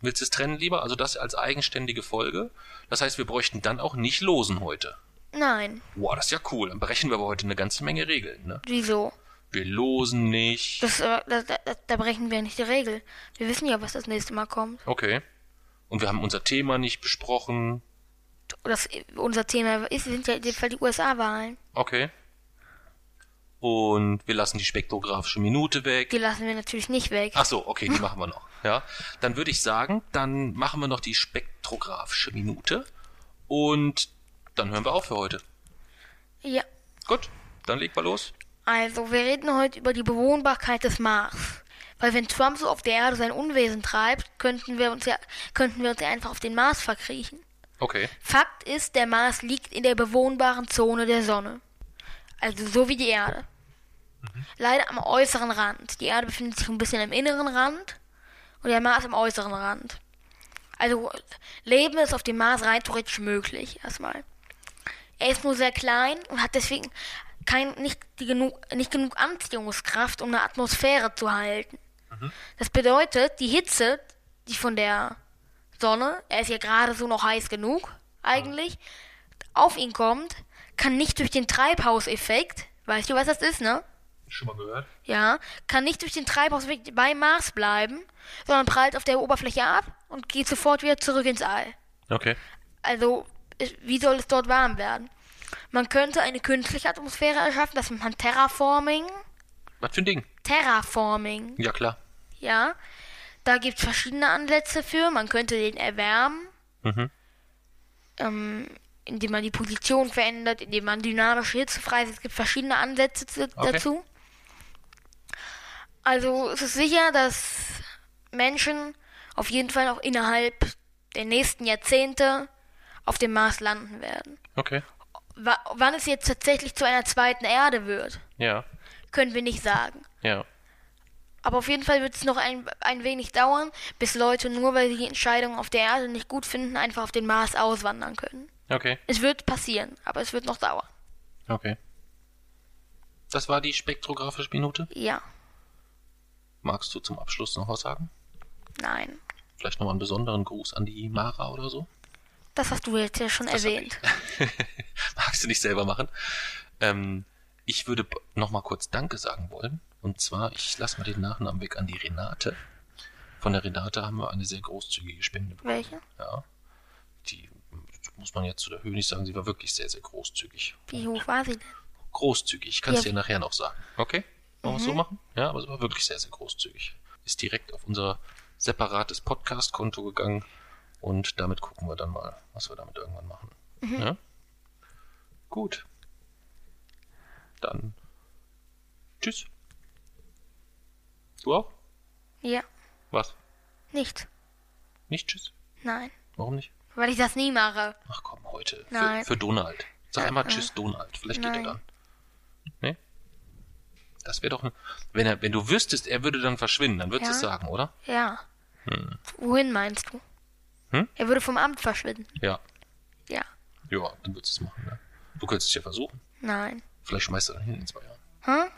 Willst du es trennen lieber? Also das als eigenständige Folge. Das heißt, wir bräuchten dann auch nicht losen heute. Nein. Boah, das ist ja cool. Dann brechen wir aber heute eine ganze Menge Regeln. Ne? Wieso? Wir losen nicht. Das, äh, da, da, da brechen wir nicht die Regel. Wir wissen ja, was das nächste Mal kommt. Okay. Und wir haben unser Thema nicht besprochen. Das, unser Thema ist, sind ja in dem Fall die USA-Wahlen. Okay. Und wir lassen die spektrographische Minute weg. Die lassen wir natürlich nicht weg. Ach so, okay, die machen wir noch. Ja, dann würde ich sagen, dann machen wir noch die spektrographische Minute und dann hören wir auf für heute. Ja. Gut, dann leg mal los. Also, wir reden heute über die Bewohnbarkeit des Mars. Weil wenn Trump so auf der Erde sein Unwesen treibt, könnten wir uns ja, könnten wir uns ja einfach auf den Mars verkriechen. Okay. Fakt ist, der Mars liegt in der bewohnbaren Zone der Sonne. Also so wie die Erde. Leider am äußeren Rand. Die Erde befindet sich ein bisschen am inneren Rand und der Mars am äußeren Rand. Also Leben ist auf dem Mars rein theoretisch möglich, erstmal. Er ist nur sehr klein und hat deswegen kein, nicht, die genug, nicht genug Anziehungskraft, um eine Atmosphäre zu halten. Das bedeutet, die Hitze, die von der Sonne, er ist ja gerade so noch heiß genug, eigentlich, auf ihn kommt, kann nicht durch den Treibhauseffekt, weißt du, was das ist, ne? Schon mal gehört? Ja, kann nicht durch den Treibhauseffekt beim Mars bleiben, sondern prallt auf der Oberfläche ab und geht sofort wieder zurück ins All. Okay. Also, wie soll es dort warm werden? Man könnte eine künstliche Atmosphäre erschaffen, das nennt man Terraforming. Was für ein Ding? Terraforming, Ja, klar. ja. Da gibt es verschiedene Ansätze für. Man könnte den erwärmen, Mhm. ähm, indem man die Position verändert, indem man dynamische Hitze freisetzt. Es gibt verschiedene Ansätze zu, Okay. dazu. Also es ist sicher, dass Menschen auf jeden Fall auch innerhalb der nächsten Jahrzehnte auf dem Mars landen werden. Okay. Wa wann es jetzt tatsächlich zu einer zweiten Erde wird, Ja. können wir nicht sagen. Ja. Aber auf jeden Fall wird es noch ein, ein wenig dauern, bis Leute nur weil sie die Entscheidung auf der Erde nicht gut finden, einfach auf den Mars auswandern können. Okay. Es wird passieren, aber es wird noch dauern. Okay. Das war die spektrographische Minute. Ja, Magst du zum Abschluss noch was sagen? nein. Vielleicht nochmal einen besonderen Gruß an die Mara oder so? Das hast du jetzt ja schon Das erwähnt. Magst du nicht selber machen? Ähm, ich würde nochmal kurz Danke sagen wollen. Und zwar, ich lasse mal den Nachnamen weg an die Renate. Von der Renate haben wir eine sehr großzügige Spende bekommen. Welche? Ja. Die muss man jetzt zu der Höhe nicht sagen, sie war wirklich sehr, sehr großzügig. Wie hoch war sie denn? Großzügig, ich kann es Ja. dir nachher noch sagen. Okay? Wollen wir es so machen? Ja, aber sie war wirklich sehr, sehr großzügig. Ist direkt auf unser separates Podcast-Konto gegangen und damit gucken wir dann mal, was wir damit irgendwann machen. Ja? Gut. Dann tschüss. Du auch? Ja, Was? nicht. Nicht tschüss? Nein. Warum nicht? Weil ich das nie mache. Ach komm, heute. Für, Nein. für Donald. Sag einmal Äh, Tschüss, Donald. Vielleicht geht er Nein. dann. Nee? Das wäre doch ein. Wenn, er, wenn du wüsstest, er würde dann verschwinden, dann würdest du es Ja. sagen, oder? Ja. Wohin meinst du? Hm? Er würde vom Amt verschwinden. Ja. Ja. Ja, dann würdest du es machen, ne? Du könntest es ja versuchen. Nein. Vielleicht schmeißt er dann hin in zwei Jahren. Hm?